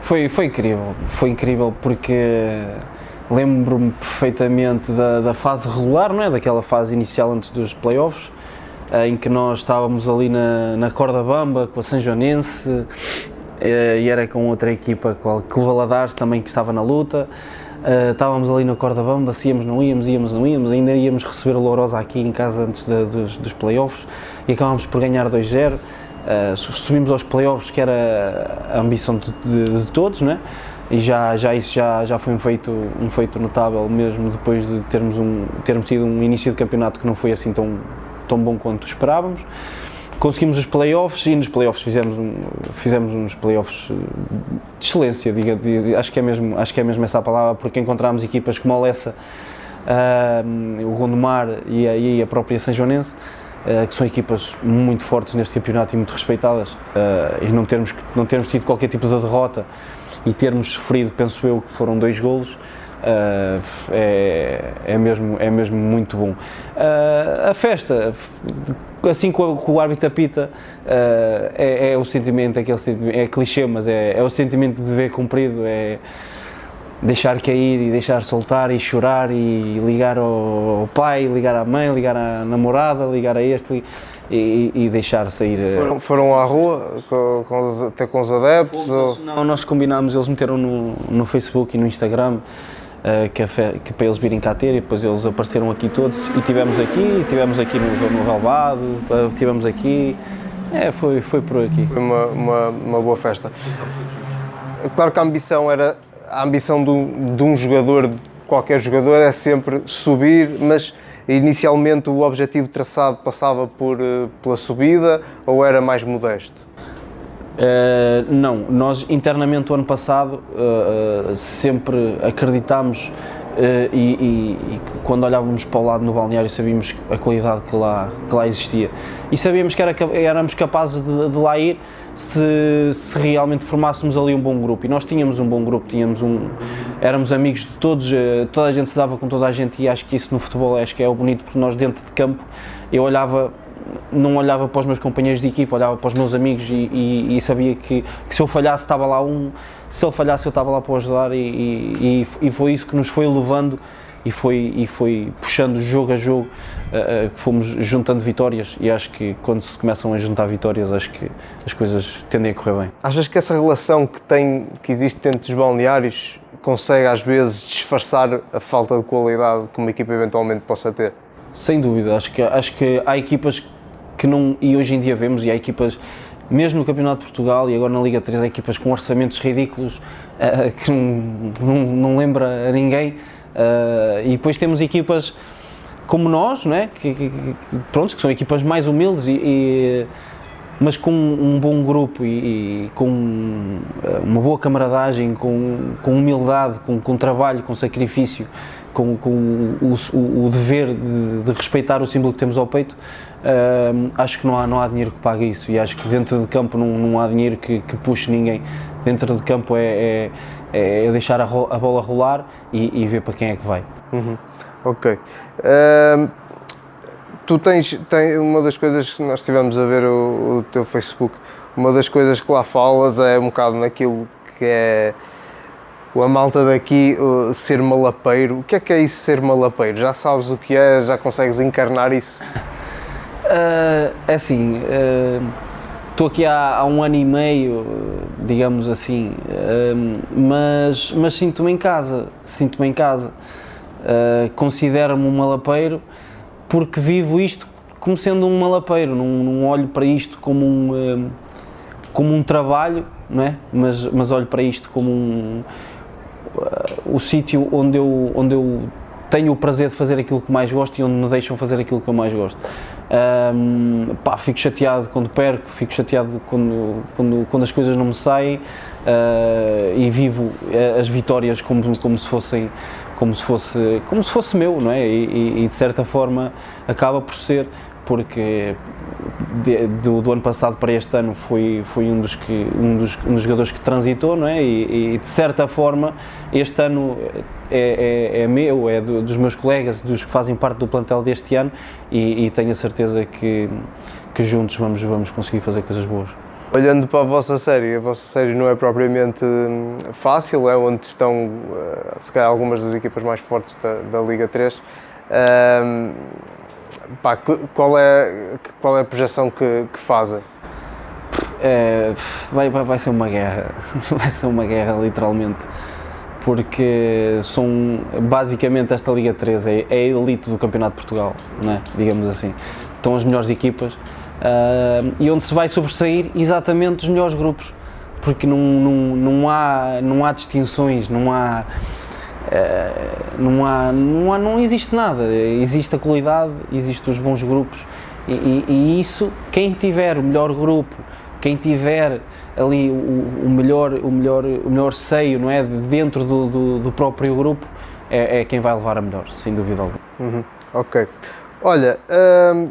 foi, foi incrível, foi incrível porque lembro-me perfeitamente da, da, fase regular, não é? daquela fase inicial antes dos playoffs, eh, em que nós estávamos ali na, na corda bamba com a São Joanense eh, e era com outra equipa, com o Valadares também que estava na luta. Uh, estávamos ali na corda bamba, se íamos, não íamos, íamos, não íamos, ainda íamos receber a Lourosa aqui em casa antes de, dos, dos playoffs e acabámos por ganhar 2-0. Uh, subimos aos playoffs, que era a ambição de, de, de todos, não é? E já, já isso já, já foi um feito, um feito notável mesmo depois de termos, um, termos tido um início de campeonato que não foi assim tão, tão bom quanto esperávamos. Conseguimos os playoffs e nos playoffs fizemos, um, fizemos uns playoffs de excelência, diga, de, acho, que é mesmo, acho que é mesmo essa a palavra, porque encontramos equipas como a Lessa, uh, o Gondomar e a, a própria São Joanense, uh, que são equipas muito fortes neste campeonato e muito respeitadas, e não termos, não termos tido qualquer tipo de derrota e termos sofrido, penso eu, que foram dois golos, Uh, é, é, mesmo, é mesmo muito bom. Uh, a festa, assim com, com o árbitro apita, uh, é, é, o sentimento, aquele sentimento, é clichê, mas é, é o sentimento de dever cumprido, é, deixar cair e deixar soltar e chorar e ligar ao pai, ligar à mãe, ligar à namorada, ligar a este e, e deixar sair. eh, Foram, foram à rua, com, com até com os adeptos? Ou... Não, nós combinámos, eles meteram no, no Facebook e no Instagram eh, que, a fe- que para eles virem cá ter e depois eles apareceram aqui todos e tivemos aqui, tivemos aqui no, no Relvado, eh, tivemos aqui, é, foi, foi por aqui. Foi uma, uma, uma boa festa. Claro que a ambição era. A ambição de um, de um jogador, de qualquer jogador, é sempre subir, mas inicialmente o objetivo traçado passava por, eh, pela subida ou era mais modesto? Uh, não, nós internamente o ano passado uh, sempre acreditámos uh, e, e- e quando olhávamos para o lado no balneário sabíamos a qualidade que lá, que lá existia. E sabíamos que era, éramos capazes de, de lá ir se, se realmente formássemos ali um bom grupo. E nós tínhamos um bom grupo, tínhamos um, éramos amigos de todos, uh, toda a gente se dava com toda a gente e acho que isso no futebol acho que é o bonito porque nós dentro de campo eu olhava não olhava para os meus companheiros de equipa, olhava para os meus amigos e, e- e sabia que, que se eu falhasse estava lá um, se ele falhasse eu estava lá para ajudar e, e- foi isso que nos foi levando e foi, e foi puxando jogo a jogo eh, eh, fomos juntando vitórias e acho que quando se começam a juntar vitórias acho que as coisas tendem a correr bem. Achas que essa relação que, tem, que existe dentro dos balneários consegue às vezes disfarçar a falta de qualidade que uma equipa eventualmente possa ter? Sem dúvida, acho que, acho que há equipas que não, e hoje em dia vemos, e há equipas, mesmo no Campeonato de Portugal e agora na Liga 3, há equipas com orçamentos ridículos eh, que não, não, não lembra a ninguém, eh, e depois temos equipas como nós, não é? que, que, que, pronto, que são equipas mais humildes e, e- mas com um bom grupo e, e com eh, uma boa camaradagem, com, com humildade, com, com trabalho, com sacrifício, com, com o, o- o dever de, de respeitar o símbolo que temos ao peito, eh, acho que não há, não há dinheiro que pague isso e acho que dentro de campo não, não há dinheiro que, que puxe ninguém. Dentro de campo é, é, é deixar a, a bola rolar e, e ver para quem é que vai. Ok. Ahm, tu tens, tem, uma das coisas que nós estivemos a ver o, o teu Facebook, uma das coisas que lá falas é um bocado naquilo que é a malta daqui ser malapeiro. O que é que é isso ser malapeiro? Já sabes o que é? Já consegues encarnar isso? Ah, é assim, ah, estou aqui há, há um ano e meio, digamos assim, ah, mas, mas sinto-me em casa, sinto-me em casa. Ah, Considero-me um malapeiro porque vivo isto como sendo um malapeiro, não, não olho para isto como um, ah, como um trabalho, não é? mas, mas olho para isto como um, o sítio onde eu, onde eu tenho o prazer de fazer aquilo que mais gosto e onde me deixam fazer aquilo que eu mais gosto. Ahm, pá, fico chateado quando perco, fico chateado quando, quando, quando as coisas não me saem ah, e vivo eh, as vitórias como, como se fossem como se fosse como se fosse meu, não é? E, e- de certa forma acaba por ser porque de- do, do ano passado para este ano foi, foi um, dos que, um, dos, um dos jogadores que transitou, não é? E, e, de certa forma este ano é, é, é meu, é do- dos meus colegas, dos que fazem parte do plantel deste ano e, e tenho a certeza que, que juntos vamos, vamos conseguir fazer coisas boas. Olhando para a vossa série, a vossa série não é propriamente hum, fácil, é onde estão, eh, se calhar, algumas das equipas mais fortes da, da Liga 3. Ahm, pá, qual, é, qual é a projeção que, que fazem? É, vai, vai, vai ser uma guerra, (laughs) vai ser uma guerra literalmente, porque são basicamente esta Liga 3 é, é a elite do Campeonato de Portugal, não é? digamos assim. Estão as melhores equipas ah, e onde se vai sobressair exatamente os melhores grupos, porque não, não, não, há, não há distinções, não há, eh, não, há, não há, não existe nada, existe a qualidade, existem os bons grupos e, e- e isso, quem tiver o melhor grupo, quem tiver ali o, o melhor, o, melhor, o melhor seio, não é, dentro do, do, do próprio grupo, é, é quem vai levar a melhor, sem dúvida alguma. Uhum, Ok. Olha, hum,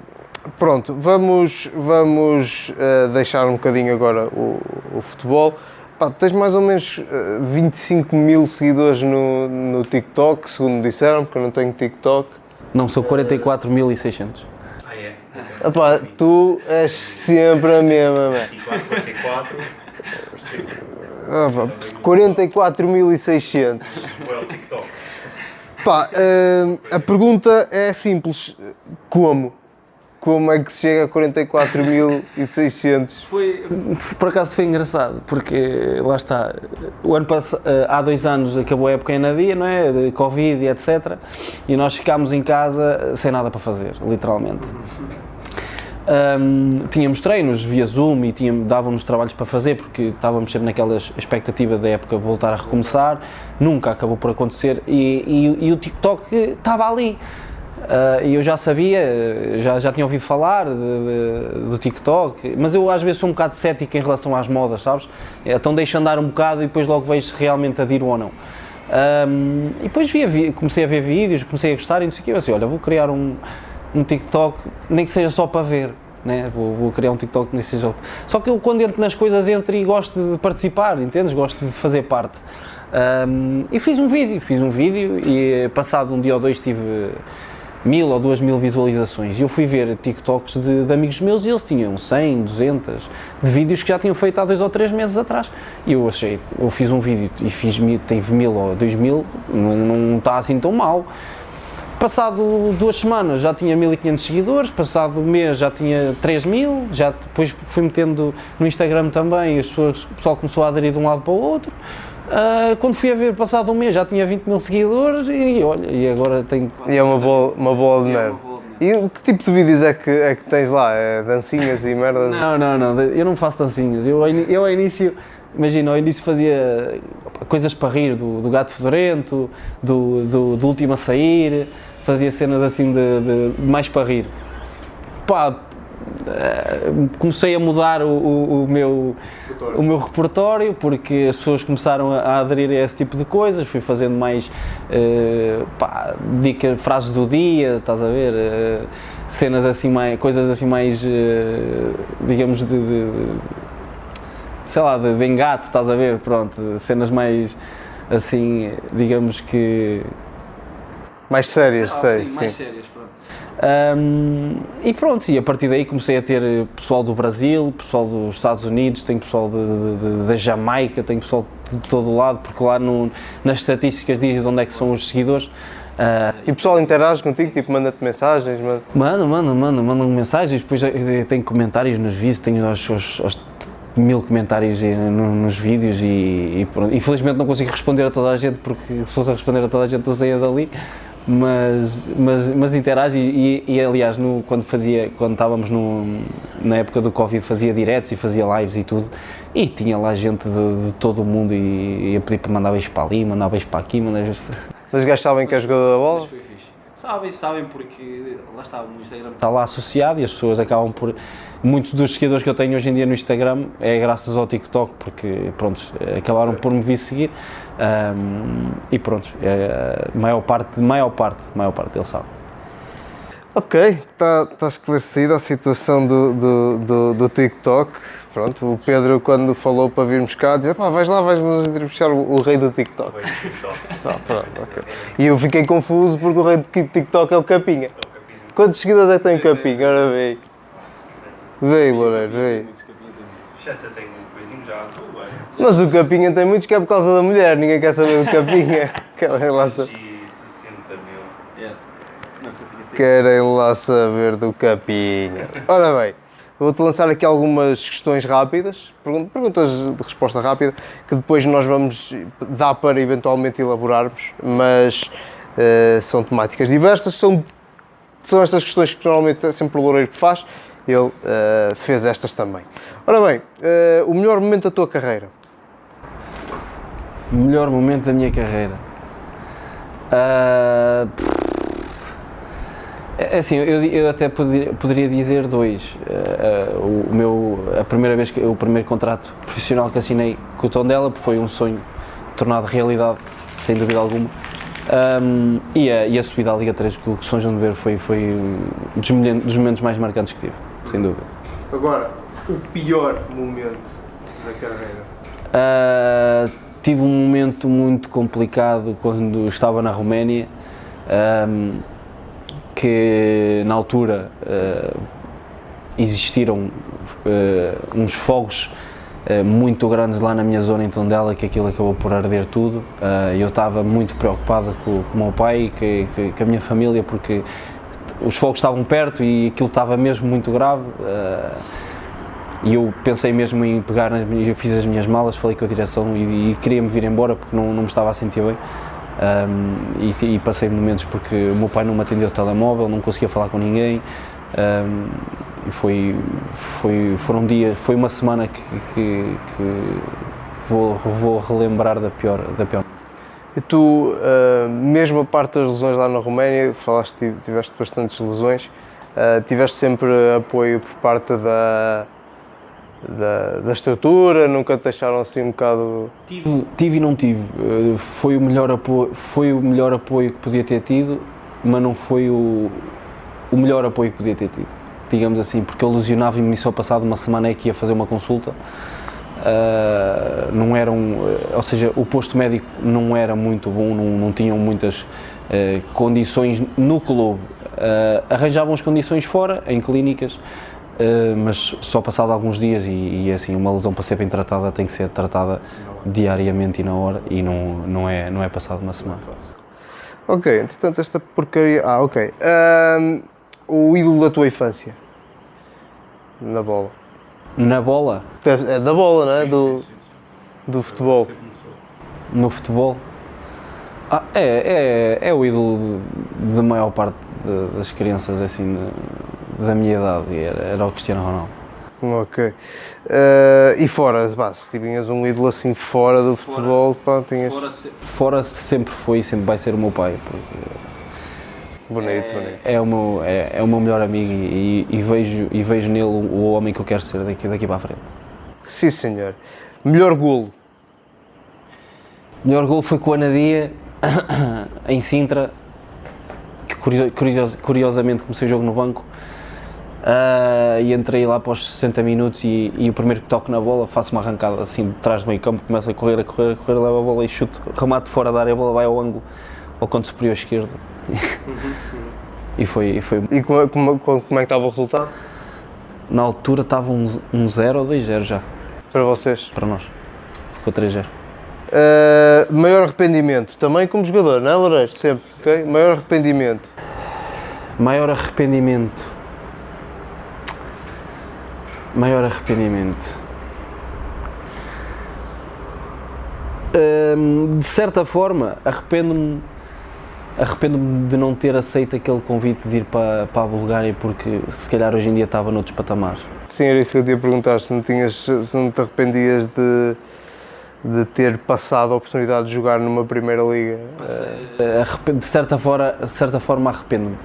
pronto, vamos, vamos eh, deixar um bocadinho agora o, o futebol. Pá, tens mais ou menos eh, 25 mil seguidores no, no TikTok, segundo me disseram, porque eu não tenho TikTok. Não, são 44.600. Ah, é? Epá, tu és sempre a mesma, man. 24, 44. Ah, pá, 44.600. Pá, eh, a pergunta é simples. Como? Como é que se chega a 44.600? Foi, por acaso foi engraçado, porque lá está, o ano pass- eh, há dois anos acabou a época em Nadia, não é? De Covid e etc. E nós ficámos em casa sem nada para fazer, literalmente. Ahm, tínhamos treinos via Zoom e tínhamos, dávamos trabalhos para fazer porque estávamos sempre naquela expectativa da época voltar a recomeçar, nunca acabou por acontecer e, e- e o TikTok estava ali. Ah, E eu já sabia, já, já tinha ouvido falar de- de- do TikTok, mas eu às vezes sou um bocado cético em relação às modas, sabes? Então deixo andar um bocado e depois logo vejo se realmente adiro ou não. Ahm, e depois vi, comecei a ver vídeos, comecei a gostar e não sei o quê, eu assim, olha, vou criar um, um TikTok, nem que seja só para ver, né? vou, vou criar um TikTok nem que seja... Só que eu quando entro nas coisas entro e gosto de participar, entendes? Gosto de fazer parte. Ahm, e fiz um vídeo, fiz um vídeo e passado um dia ou dois tive mil ou duas mil visualizações. E eu fui ver TikToks de, de amigos meus e eles tinham 100, 200 de vídeos que já tinham feito há dois ou três meses atrás. E eu achei, eu fiz um vídeo e fiz, teve mil ou dois mil, não, não está assim tão mal. Passado duas semanas já tinha 1500 seguidores, passado um mês já tinha 3000, já depois fui metendo no Instagram também, as pessoas, o pessoal começou a aderir de um lado para o outro. Ah, quando fui a ver, passado um mês já tinha 20 mil seguidores e olha, e agora tenho E é uma bola, uma bola de neve. E o que tipo de vídeos é que, é que tens lá? É dancinhas e merdas? Não, não, não, eu não faço dancinhas. Eu, eu ao início, imagina, ao início fazia coisas para rir, do, do gato fedorento, do, do, do último a sair, fazia cenas assim de, de- mais para rir. Pá, comecei a mudar o, o, o meu, o meu repertório porque as pessoas começaram a, a aderir a esse tipo de coisas, fui fazendo mais eh, pá, dica, frases do dia, estás a ver? eh, cenas assim mais, coisas assim mais, eh, digamos, de, de- sei lá, de, de engate, estás a ver? Pronto, cenas mais assim, digamos que Mais sérias, sei, sim, sim. mais sérias, Ahm, e pronto, e a partir daí comecei a ter pessoal do Brasil, pessoal dos Estados Unidos, tenho pessoal da Jamaica, tenho pessoal de todo o lado, porque lá no- nas estatísticas diz de onde é que são os seguidores. Ah, E o pessoal interage contigo, tipo, manda-te mensagens, manda... Mano, mano, mano, mandam mensagens, depois tenho comentários nos vídeos, tenho aos, aos- aos mil comentários no- nos vídeos e, e. Infelizmente não consigo responder a toda a gente, porque se fosse a responder a toda a gente eu saía dali, mas, mas, mas interage e, e, aliás, no, quando fazia, quando estávamos no, na época do Covid fazia diretos e fazia lives e tudo, e tinha lá gente de, de todo o mundo e ia pedir para mandar beijos para ali, mandar beijos para aqui, mandar beijos para... Mas os gajos sabem que é jogador da bola? Foi fixe. Sabem, sabem porque lá está o Instagram está lá associado e as pessoas acabam por muitos dos seguidores que eu tenho hoje em dia no Instagram é graças ao TikTok porque pronto acabaram por me vir seguir Ahm, e pronto é, a maior parte maior parte maior parte deles sabe Ok, está tá esclarecida a situação do, do, do, do TikTok. Pronto, o Pedro, quando falou para virmos cá, dizia: pá, vais lá, vais-nos entrevistar o, o rei do TikTok. Ah, (laughs) pronto, ok. E eu fiquei confuso porque o rei do TikTok é o Capinha. Quantos seguidores é que tem o Capinha? Ora vem. Vem, Loureiro, vem. Tem um já azul. Mas o Capinha tem muitos que é por causa da mulher, ninguém quer saber do Capinha. Querem lá, sa- 60 mil. Querem lá saber do Capinha. Ora bem, vou-te lançar aqui algumas questões rápidas, pergun- perguntas de resposta rápida, que depois nós vamos dar para eventualmente elaborarmos, mas eh, são temáticas diversas, são, são estas questões que normalmente é sempre o Loureiro que faz, ele eh, fez estas também. Ora bem, eh, o melhor momento da tua carreira? melhor momento da minha carreira Ah, é assim, eu, eu até poderia, poderia dizer dois. Ah, o, o meu, a primeira vez que o primeiro contrato profissional que assinei com o Tondela foi um sonho tornado realidade, sem dúvida alguma. Ahm, e, a, e a subida à Liga 3 com o São João de Ver foi, foi um dos momentos mais marcantes que tive, sem dúvida. Agora, o pior momento da carreira? Uh, tive um momento muito complicado quando estava na Roménia, um, que na altura uh, existiram uh, uns fogos muito grandes lá na minha zona em Tondela que aquilo acabou por arder tudo. Eu estava muito preocupado com, com o meu pai e com a minha família porque os fogos estavam perto e aquilo estava mesmo muito grave. E eu pensei mesmo em pegar, nas eu fiz as minhas malas, falei com a direção e, e queria-me vir embora porque não, não me estava a sentir bem. Um, e, e passei momentos porque o meu pai não me atendeu o telemóvel, não conseguia falar com ninguém. Um, e foi, foi, foram dias, foi uma semana que, que, que vou, vou relembrar da pior, da pior. E tu, ah, mesmo a parte das lesões lá na Roménia, falaste que tiveste bastantes lesões, ah, tiveste sempre apoio por parte da, da, da estrutura, nunca te deixaram assim um bocado. Tive, tive e não tive. Uh, Foi o, melhor apoio, foi o melhor apoio que podia ter tido, mas não foi o, o melhor apoio que podia ter tido, digamos assim, porque eu lesionava-me só passado uma semana é que ia fazer uma consulta. Uh, não eram, uh, ou seja, o posto médico não era muito bom, não, não tinham muitas uh, condições no clube. Uh, arranjavam as condições fora, em clínicas, Uh, mas só passado alguns dias e, e assim uma lesão para ser bem tratada tem que ser tratada diariamente e na hora e não, não, é, não é passado uma semana. Ok, entretanto, esta porcaria. Ah, ok. O ídolo da tua infância? Na bola. Na bola, É da bola, não é? Do, do futebol. No futebol, ah, é, é, é o ídolo de- da maior parte de- das crianças assim de- da minha idade, e era, era o Cristiano Ronaldo. Ok. Ah, e fora, pá, se tinhas um ídolo assim fora do futebol, pá, tinhas. Fora sempre foi e sempre vai ser o meu pai, porque Bonito, bonito. é o meu, é, é o meu melhor amigo e, e vejo, e vejo nele o, homem que eu quero ser daqui, daqui para a frente. Sim, senhor. Melhor golo. Melhor gol foi com o Anadia (coughs) em Sintra, que curio- curios- curiosamente comecei o jogo no banco ah, e entrei lá após 60 minutos e, e o primeiro que toco na bola faço uma arrancada assim de trás do meio campo, começo a correr, a correr, a correr, levo a bola e chuto, remate fora da área, a bola vai ao ângulo, ao canto superior esquerdo. e foi, e foi, E como, como, como é que estava o resultado? na altura estava um 0 um zero ou 2-0 já, Para vocês. para nós. Ficou 3-0. Ah, maior arrependimento. Também como jogador, não é, Loureiro? Sempre, ok? Maior arrependimento. Maior arrependimento. Maior arrependimento. Hum, de certa forma, arrependo-me arrependo-me de não ter aceito aquele convite de ir para, para a Bulgária porque se calhar hoje em dia estava noutros patamares. Sim, era isso que eu te ia perguntar. Se não, tinhas, se não te arrependias de, de ter passado a oportunidade de jogar numa Primeira Liga. Eh, arrependo- de certa forma, de certa forma arrependo-me.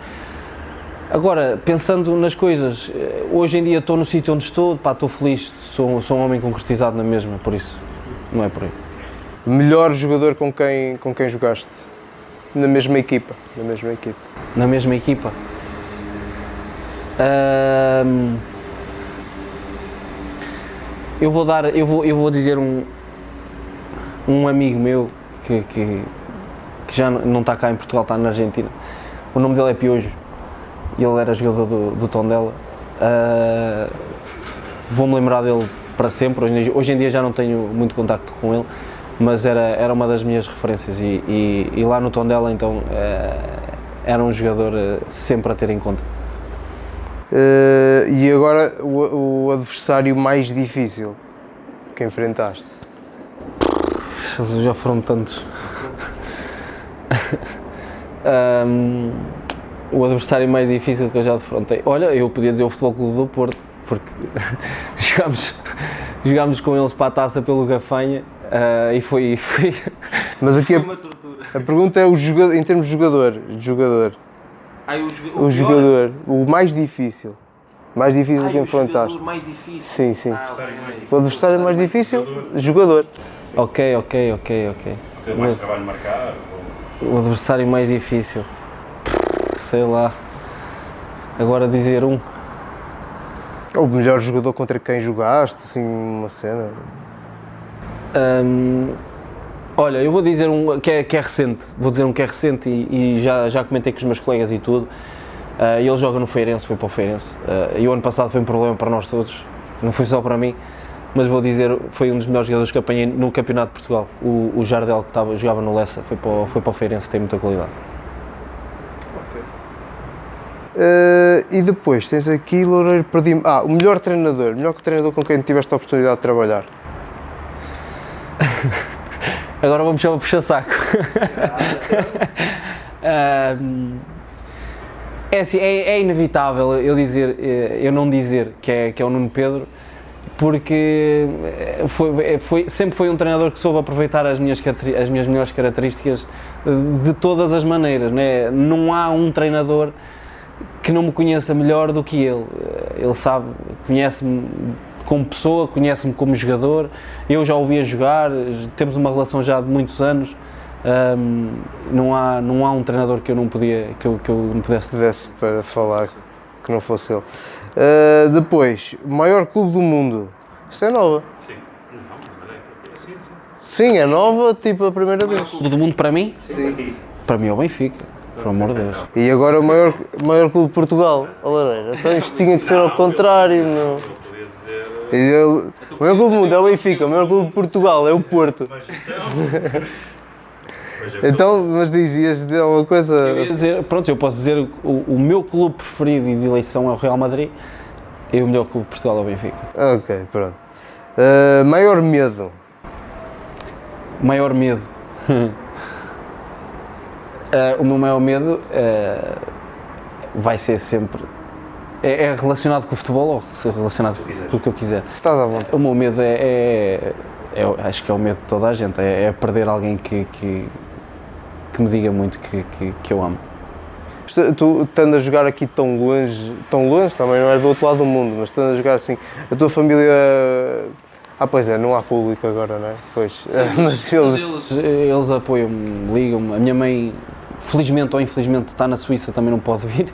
Agora, pensando nas coisas, eh, hoje em dia estou no sítio onde estou, pá, estou feliz, sou, sou um homem concretizado na mesma, por isso, não é por aí. Melhor jogador com quem, com quem jogaste? Na mesma equipa. Na mesma equipa. Na mesma equipa. Ahm, eu vou dar, eu vou, eu vou dizer um, um amigo meu que, que, que já não não está cá em Portugal, está na Argentina. O nome dele é Piojo e ele era jogador do, do Tondela. Ah, Vou-me lembrar dele para sempre. Hoje, em dia- hoje em dia já não tenho muito contacto com ele, mas era, era uma das minhas referências. E, e, e lá no Tondela, então, eh, era um jogador eh, sempre a ter em conta. Eh, e agora o, o adversário mais difícil que enfrentaste? Jesus, Já foram tantos. (laughs) Ahm, o adversário mais difícil que eu já defrontei. Olha, eu podia dizer o Futebol Clube do Porto, porque (laughs) jogámos, jogámos com eles para a taça pelo Gafanha ah, e foi, foi, (laughs) Mas aqui a, Uma tortura. a pergunta é o jogador, em termos de jogador, de jogador. Ai, o, O, pior- jogador, o mais difícil. Mais difícil Ai, que o enfrentaste. jogador mais difícil. Sim, sim. Ah, O adversário mais difícil, jogador. Ok, ok, ok, ok. Ter mais trabalho marcado. O adversário mais difícil. Sei lá. Agora dizer um. O melhor jogador contra quem jogaste, assim, uma cena. Hum, olha, eu vou dizer um que é, que é recente. Vou dizer um que é recente e, e já, já comentei com os meus colegas e tudo. Ah, ele joga no Feirense, foi para o Feirense. Ah, e o ano passado foi um problema para nós todos, não foi só para mim. mas vou dizer, foi um dos melhores jogadores que apanhei no Campeonato de Portugal. O, o Jardel, que estava, jogava no Lessa, foi para, o, foi para o Feirense, tem muita qualidade. Uh, e depois tens aqui, Loureiro, perdi Ah, o melhor treinador, melhor que treinador com quem tiveste a oportunidade de trabalhar. (laughs) Agora vamos chamar puxa saco. (laughs) uh, é, assim, é, é, inevitável eu dizer, eh, eu não dizer que é, que é o Nuno Pedro, porque eh, foi, foi, sempre foi um treinador que soube aproveitar as minhas, as minhas melhores características de todas as maneiras. Né? Não há um treinador que não me conheça melhor do que ele. Ele sabe, conhece-me como pessoa, conhece-me como jogador. Eu já o vi a jogar, temos uma relação já de muitos anos. Um, não, há, não há um treinador que eu não podia que eu, que eu não pudesse desse para falar que não fosse ele. Uh, depois, maior clube do mundo. Isto é nova. Sim. Não, mas é, sim, sim. Sim, é nova, tipo a primeira vez. Clube do mundo para mim? Sim. Para mim é o Benfica. Por amor de Deus. E agora o maior, maior clube de Portugal, a Lareira. Então isto tinha que ser ao contrário, meu. E eu, o maior clube do mundo é o Benfica, o maior clube de Portugal é o Porto. (laughs) Então. Mas Então, mas dizias dizer alguma coisa? Eu dizer, pronto, eu posso dizer o, o meu clube preferido e de eleição é o Real Madrid e o melhor clube de Portugal é o Benfica. Ok, pronto. Uh, maior medo? Maior medo. (laughs) Uh, o meu maior medo uh, vai ser sempre. É, é, relacionado com o futebol ou ser relacionado com o que eu quiser? Estás à vontade. O meu medo é, é, é, Acho que é o medo de toda a gente, é, é perder alguém que, que, que, me diga muito que, que, que eu amo. Tu, tu estando a jogar aqui tão longe, tão longe também não é do outro lado do mundo, mas estando a jogar assim, a tua família. Ah, pois é, não há público agora, não é? Pois, Sim, (laughs) mas, eles... eles, eles apoiam-me, ligam-me. A minha mãe felizmente ou infelizmente está na Suíça, também não pode vir,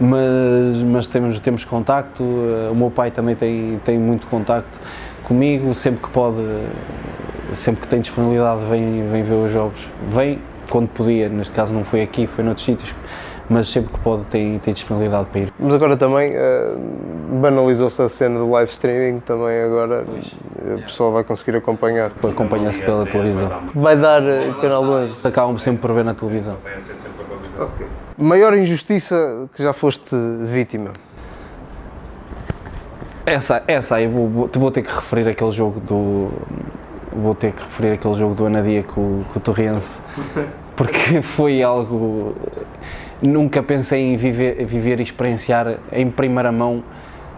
mas, mas temos, temos contacto, o meu pai também tem, tem muito contacto comigo, sempre que pode, sempre que tem disponibilidade vem, vem ver os jogos, vem quando podia, neste caso não foi aqui, foi noutros sítios, mas sempre que pode tem, tem disponibilidade para ir. Mas agora também uh, banalizou-se a cena do live streaming, também agora pois. o pessoal vai conseguir acompanhar. Acompanha-se pela televisão. Vai dar uh, canal 11? Acabam sempre por ver na televisão. Okay. Maior injustiça que já foste vítima? Essa, essa aí vou, vou ter que referir aquele jogo do vou ter que referir aquele jogo do Anadia com, com o Torrense porque (laughs) foi algo nunca pensei em viver, viver e experienciar em primeira mão.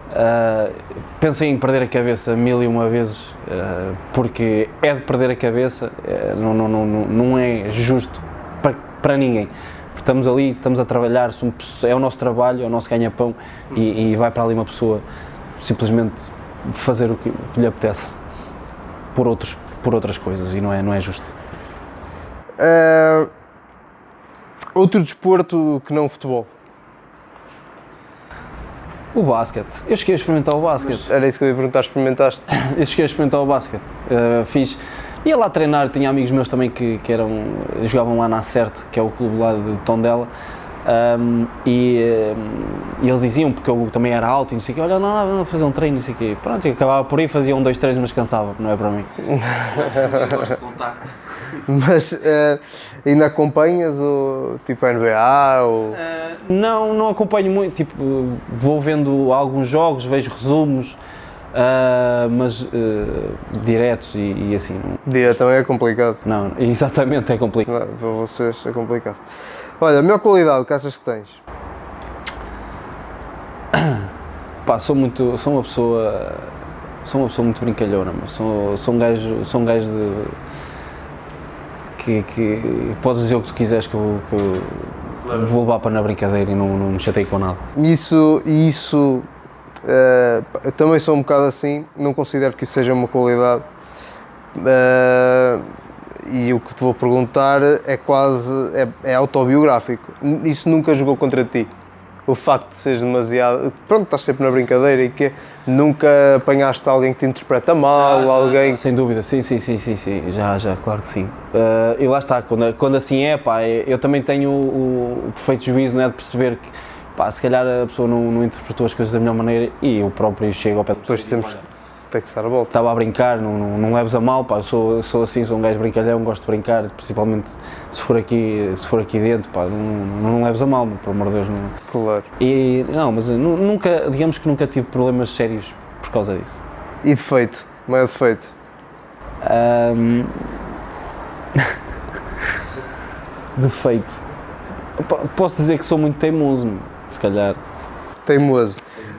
Uh, pensei em perder a cabeça mil e uma vezes, uh, porque é de perder a cabeça, uh, não, não, não, não é justo para, para ninguém. Porque estamos ali, estamos a trabalhar, somos, é o nosso trabalho, é o nosso ganha-pão e, e, vai para ali uma pessoa simplesmente fazer o que, o que lhe apetece por, outros, por outras coisas e não é, não é justo. Outro desporto que não o futebol? O basquete. Eu cheguei a experimentar o basquete. Mas era isso que eu ia perguntar, experimentaste? (laughs) eu cheguei a experimentar o basquete. Uh, fiz. Ia lá treinar, tinha amigos meus também que, que eram, jogavam lá na Acerte, que é o clube lá de Tondela. Um, e, um, e, eles diziam, porque eu também era alto e não sei o quê, olha, não, não, fazer um treino, não sei o quê. Pronto, eu acabava por aí, fazia um, dois, três, mas cansava, não é para mim. gosto de contacto. Mas uh, ainda acompanhas o tipo NBA? Ou... Uh, não, não acompanho muito. Tipo, vou vendo alguns jogos, vejo resumos, uh, mas diretos e, e, assim. Direto também é complicado. Não, (laughs) exatamente, é complicado. Não, para vocês é complicado. Olha, a melhor qualidade que achas que tens? (coughs) Pá, sou muito. sou uma pessoa. sou uma pessoa muito brincalhona, mas sou, sou um gajo. sou um gajo de que, que podes dizer o que tu quiseres que eu, que eu claro. vou levar para na brincadeira e não, não me chatei com nada. Isso, isso uh, eu também sou um bocado assim, não considero que isso seja uma qualidade. Uh, e o que te vou perguntar é quase é, é autobiográfico. Isso nunca jogou contra ti? O facto de seres demasiado. Pronto, estás sempre na brincadeira e que nunca apanhaste alguém que te interpreta mal, já, alguém. Sem dúvida, sim, sim, sim, sim, sim, já, já, claro que sim. Uh, e lá está, quando, quando assim é, pá, eu também tenho o, o perfeito juízo né, de perceber que. Pá, se calhar a pessoa não, não interpretou as coisas da melhor maneira e eu próprio chego ao pé Depois temos, Tem que estar a volta. estava a brincar, não, não, não leves a mal, pá, eu sou, sou assim, sou um gajo brincalhão, gosto de brincar, principalmente se for aqui, se for aqui dentro, pá, não, não leves a mal, por amor de Deus, não. Claro. E, não, mas nunca, digamos que nunca tive problemas sérios por causa disso. E defeito? Maior defeito? Ahm, (laughs) Defeito. Po- Posso dizer que sou muito teimoso, se calhar. Teimoso.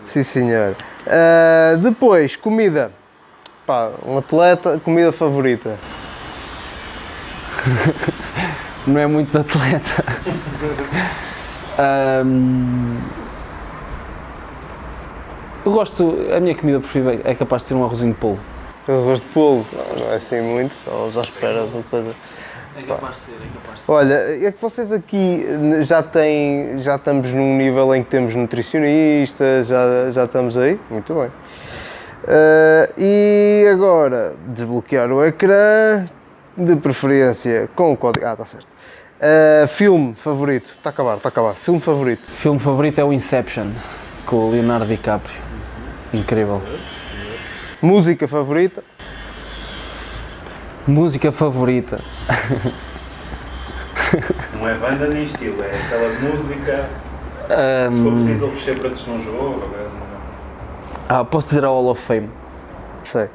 Sim, senhor. Ah, depois, comida. Pá, um atleta, comida favorita. (laughs) Não é muito atleta. (laughs) Ahm, eu gosto, a minha comida preferida é capaz de ser um arrozinho de polvo. Arroz de polvo. Não, não é assim muito. Estamos à espera de coisa. É capaz de ser, é capaz de ser. Olha, é que vocês aqui já têm, já estamos num nível em que temos nutricionistas, já, já estamos aí, muito bem. Ah, e agora, desbloquear o ecrã, de preferência com o código. Ah, está certo. Ah, filme favorito, está a acabar, está a acabar. Filme favorito. Filme favorito é o Inception, com o Leonardo DiCaprio. Incrível. Música favorita. Música favorita. Não é banda nem estilo, é aquela música. Se for preciso oferecer para te num jogo, não ah, posso dizer a Hall of Fame. Sei.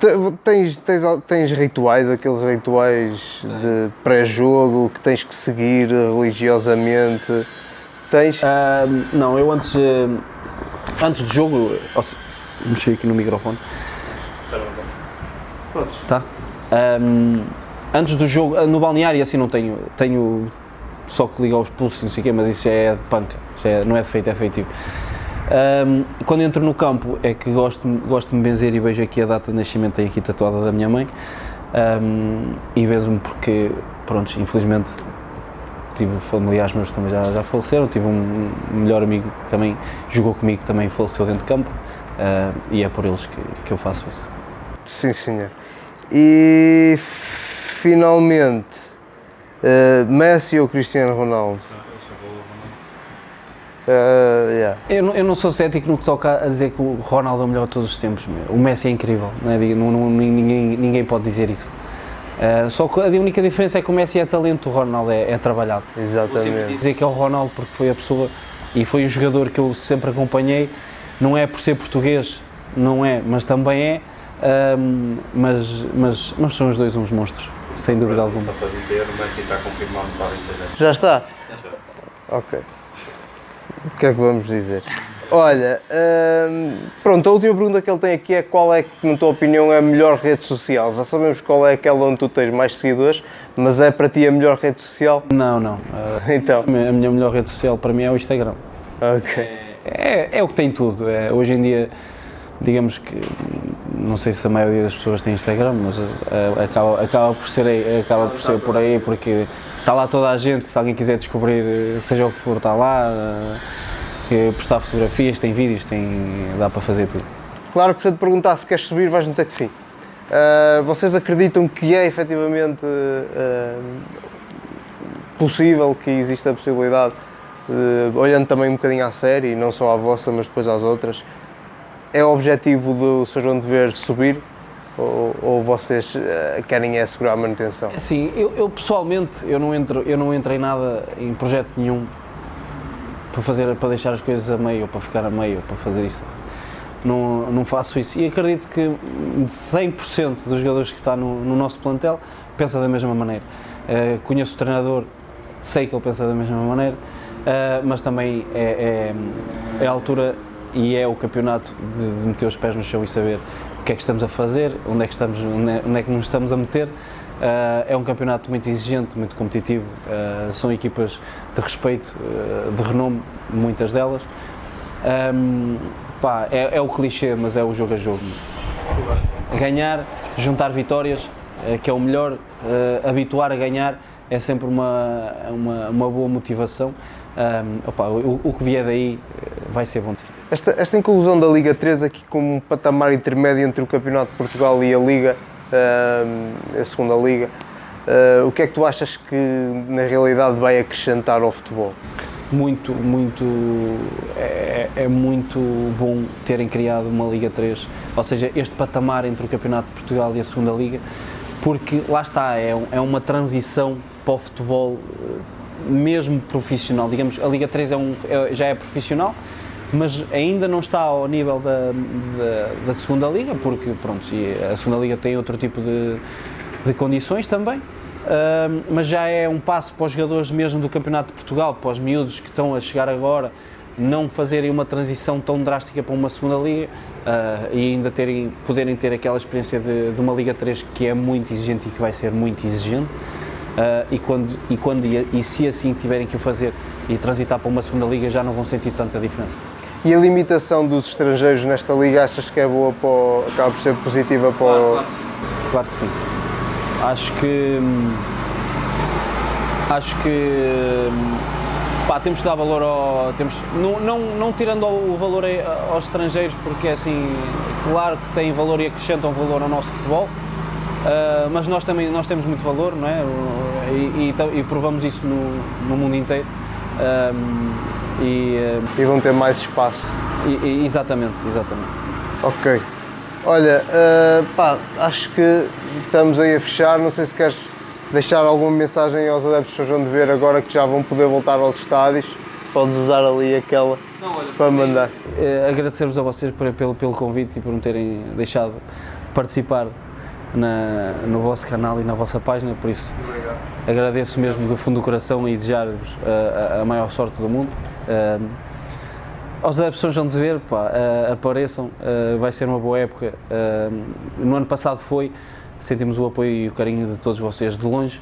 Te- Tens, tens, tens rituais, aqueles rituais de pré-jogo que tens que seguir religiosamente. Tens. Não, eu antes, antes do jogo, mexi aqui no microfone. Está bem, Podes. Tá. Ahm, antes do jogo, ah, no balneário assim não tenho, tenho só que ligar os pulsos não sei o quê, mas isso é de panca, é- não é defeito, é efetivo. Ahm, quando entro no campo é que gosto, gosto de me benzer e vejo aqui a data de nascimento, tem aqui tatuada da minha mãe, Ahm, e benzo-me porque, pronto, infelizmente tive familiares meus também já, já faleceram, tive um melhor amigo que também jogou comigo, que também faleceu dentro de campo, ah, e é por eles que, que eu faço isso. Sim, senhor. E finalmente, eh, Messi ou Cristiano Ronaldo? Eh, yeah. Eu, não- eu não sou cético no que toca a dizer que o Ronaldo é o melhor de todos os tempos. meu. O Messi é incrível, não é? Não- não- ninguém, ninguém pode dizer isso. Ah, só que a única diferença é que o Messi é talento, o Ronaldo é, é trabalhado. Exatamente. Dizer que é o Ronaldo porque foi a pessoa e foi o jogador que eu sempre acompanhei, não é por ser português, não é, mas também é, ahm, mas, mas, mas são os dois uns monstros, sem dúvida alguma. Só para dizer, o Messi está confirmado para Saint-Germain. Já está? Já está. Ok. O que é que vamos dizer? Olha, hum, pronto, a última pergunta que ele tem aqui é qual é que, na tua opinião, é a melhor rede social? Já sabemos qual é aquela onde tu tens mais seguidores, mas é para ti a melhor rede social? Não, não. ah, (laughs) Então, a minha melhor rede social para mim é o Instagram. ok. É, é o que tem tudo. É, hoje em dia, digamos que, não sei se a maioria das pessoas tem Instagram, mas eh, acaba, acaba, por ser, aí- acaba por ser por aí, porque está lá toda a gente, se alguém quiser descobrir, eh, seja o que for, está lá. que postar fotografias, tem vídeos, tem, dá para fazer tudo. Claro que se eu te perguntar se queres subir, vais-me dizer que sim. Ah, vocês acreditam que é efetivamente possível, que existe a possibilidade, de, olhando também um bocadinho à série, não só à vossa, mas depois às outras, é o objetivo do Sr. João de Ver subir? Ou, ou vocês ah, querem é assegurar a manutenção? Assim, eu, eu pessoalmente, eu não, entro, eu não entro em nada, em projeto nenhum, para, fazer, para deixar as coisas a meio, ou para ficar a meio, ou para fazer isto. Não, não faço isso. E acredito que 100% dos jogadores que está no, no nosso plantel pensa da mesma maneira. Eh, conheço o treinador, sei que ele pensa da mesma maneira, eh, mas também é, é, é a altura e é o campeonato de, de meter os pés no chão e saber o que é que estamos a fazer, onde é que, estamos, onde é, é que nos estamos a meter. Eh, é um campeonato muito exigente, muito competitivo, eh, são equipas de respeito, eh, de renome, muitas delas. Ahm, pá, é, é o clichê, mas é o jogo a jogo. Ganhar, juntar vitórias, que é o melhor, habituar a ganhar é sempre uma, uma, uma boa motivação. Ahm, opa, o, o que vier daí vai ser bom. de certeza. Esta, esta inclusão da Liga 3 aqui como um patamar intermédio entre o Campeonato de Portugal e a Liga, hum, a segunda Liga, Uh, o que é que tu achas que na realidade vai acrescentar ao futebol? Muito, muito. É, é, muito bom terem criado uma Liga 3, ou seja, este patamar entre o Campeonato de Portugal e a Segunda Liga, porque lá está, é, é uma transição para o futebol eh, mesmo profissional. Digamos, a Liga 3 é um, é, já é profissional, mas ainda não está ao nível da, da, da, segunda liga, porque pronto, a segunda liga tem outro tipo de, de condições também, uh, mas já é um passo para os jogadores mesmo do Campeonato de Portugal, para os miúdos que estão a chegar agora, não fazerem uma transição tão drástica para uma segunda liga uh, e ainda terem, poderem ter aquela experiência de, de, uma Liga 3 que é muito exigente e que vai ser muito exigente. Uh, e, quando, e, quando, e, e se assim tiverem que o fazer e transitar para uma segunda liga já não vão sentir tanta diferença. E a limitação dos estrangeiros nesta liga achas que é boa para o, acaba por ser positiva para claro, claro que sim. Claro que sim. Acho que acho que pá, temos que dar valor ao. Temos, não, não, não tirando o valor aos estrangeiros, porque é assim, claro que têm valor e acrescentam valor ao nosso futebol, uh, mas nós também nós temos muito valor, não é? E, e, e provamos isso no, no mundo inteiro. Um, e, e vão ter mais espaço. E, e, exatamente, exatamente. Ok. Olha, uh, pá, acho que estamos aí a fechar. Não sei se queres deixar alguma mensagem aos adeptos de São João de Ver agora que já vão poder voltar aos estádios. Podes usar ali aquela Não, olha, para mandar. Uh, Agradecer-vos a vocês por, pelo, pelo convite e por me terem deixado participar na, no vosso canal e na vossa página, por isso Obrigado. agradeço mesmo do fundo do coração e desejar-vos a, a, maior sorte do mundo. Uh, aos adeptos João de Ver, pá, uh, apareçam, vai ser uma boa época. no ano passado foi, sentimos o apoio e o carinho de todos vocês de longe,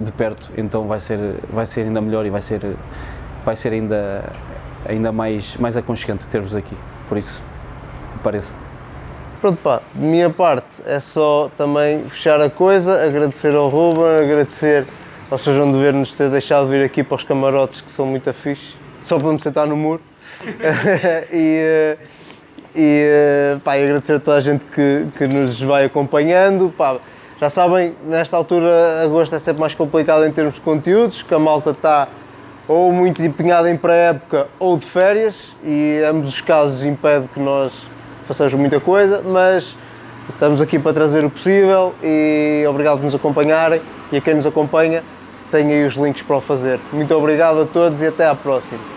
de perto, então vai ser, vai ser ainda melhor e vai ser, vai ser ainda, ainda mais, mais aconchegante ter-vos aqui. Por isso, apareçam. Pronto, pá, de minha parte é só também fechar a coisa, agradecer ao Ruben, agradecer ao Sr. João de Ver nos ter deixado vir aqui para os camarotes que são muito afixos, só para me sentar no muro. (laughs) e, eh, e, eh, pá, agradecer a toda a gente que, que nos vai acompanhando. Pá, já sabem, nesta altura, agosto é sempre mais complicado em termos de conteúdos, que a malta está ou muito empenhada em pré-época ou de férias, e ambos os casos impede que nós façamos muita coisa, mas estamos aqui para trazer o possível e obrigado por nos acompanharem e a quem nos acompanha tem aí os links para o fazer. Muito obrigado a todos e até à próxima.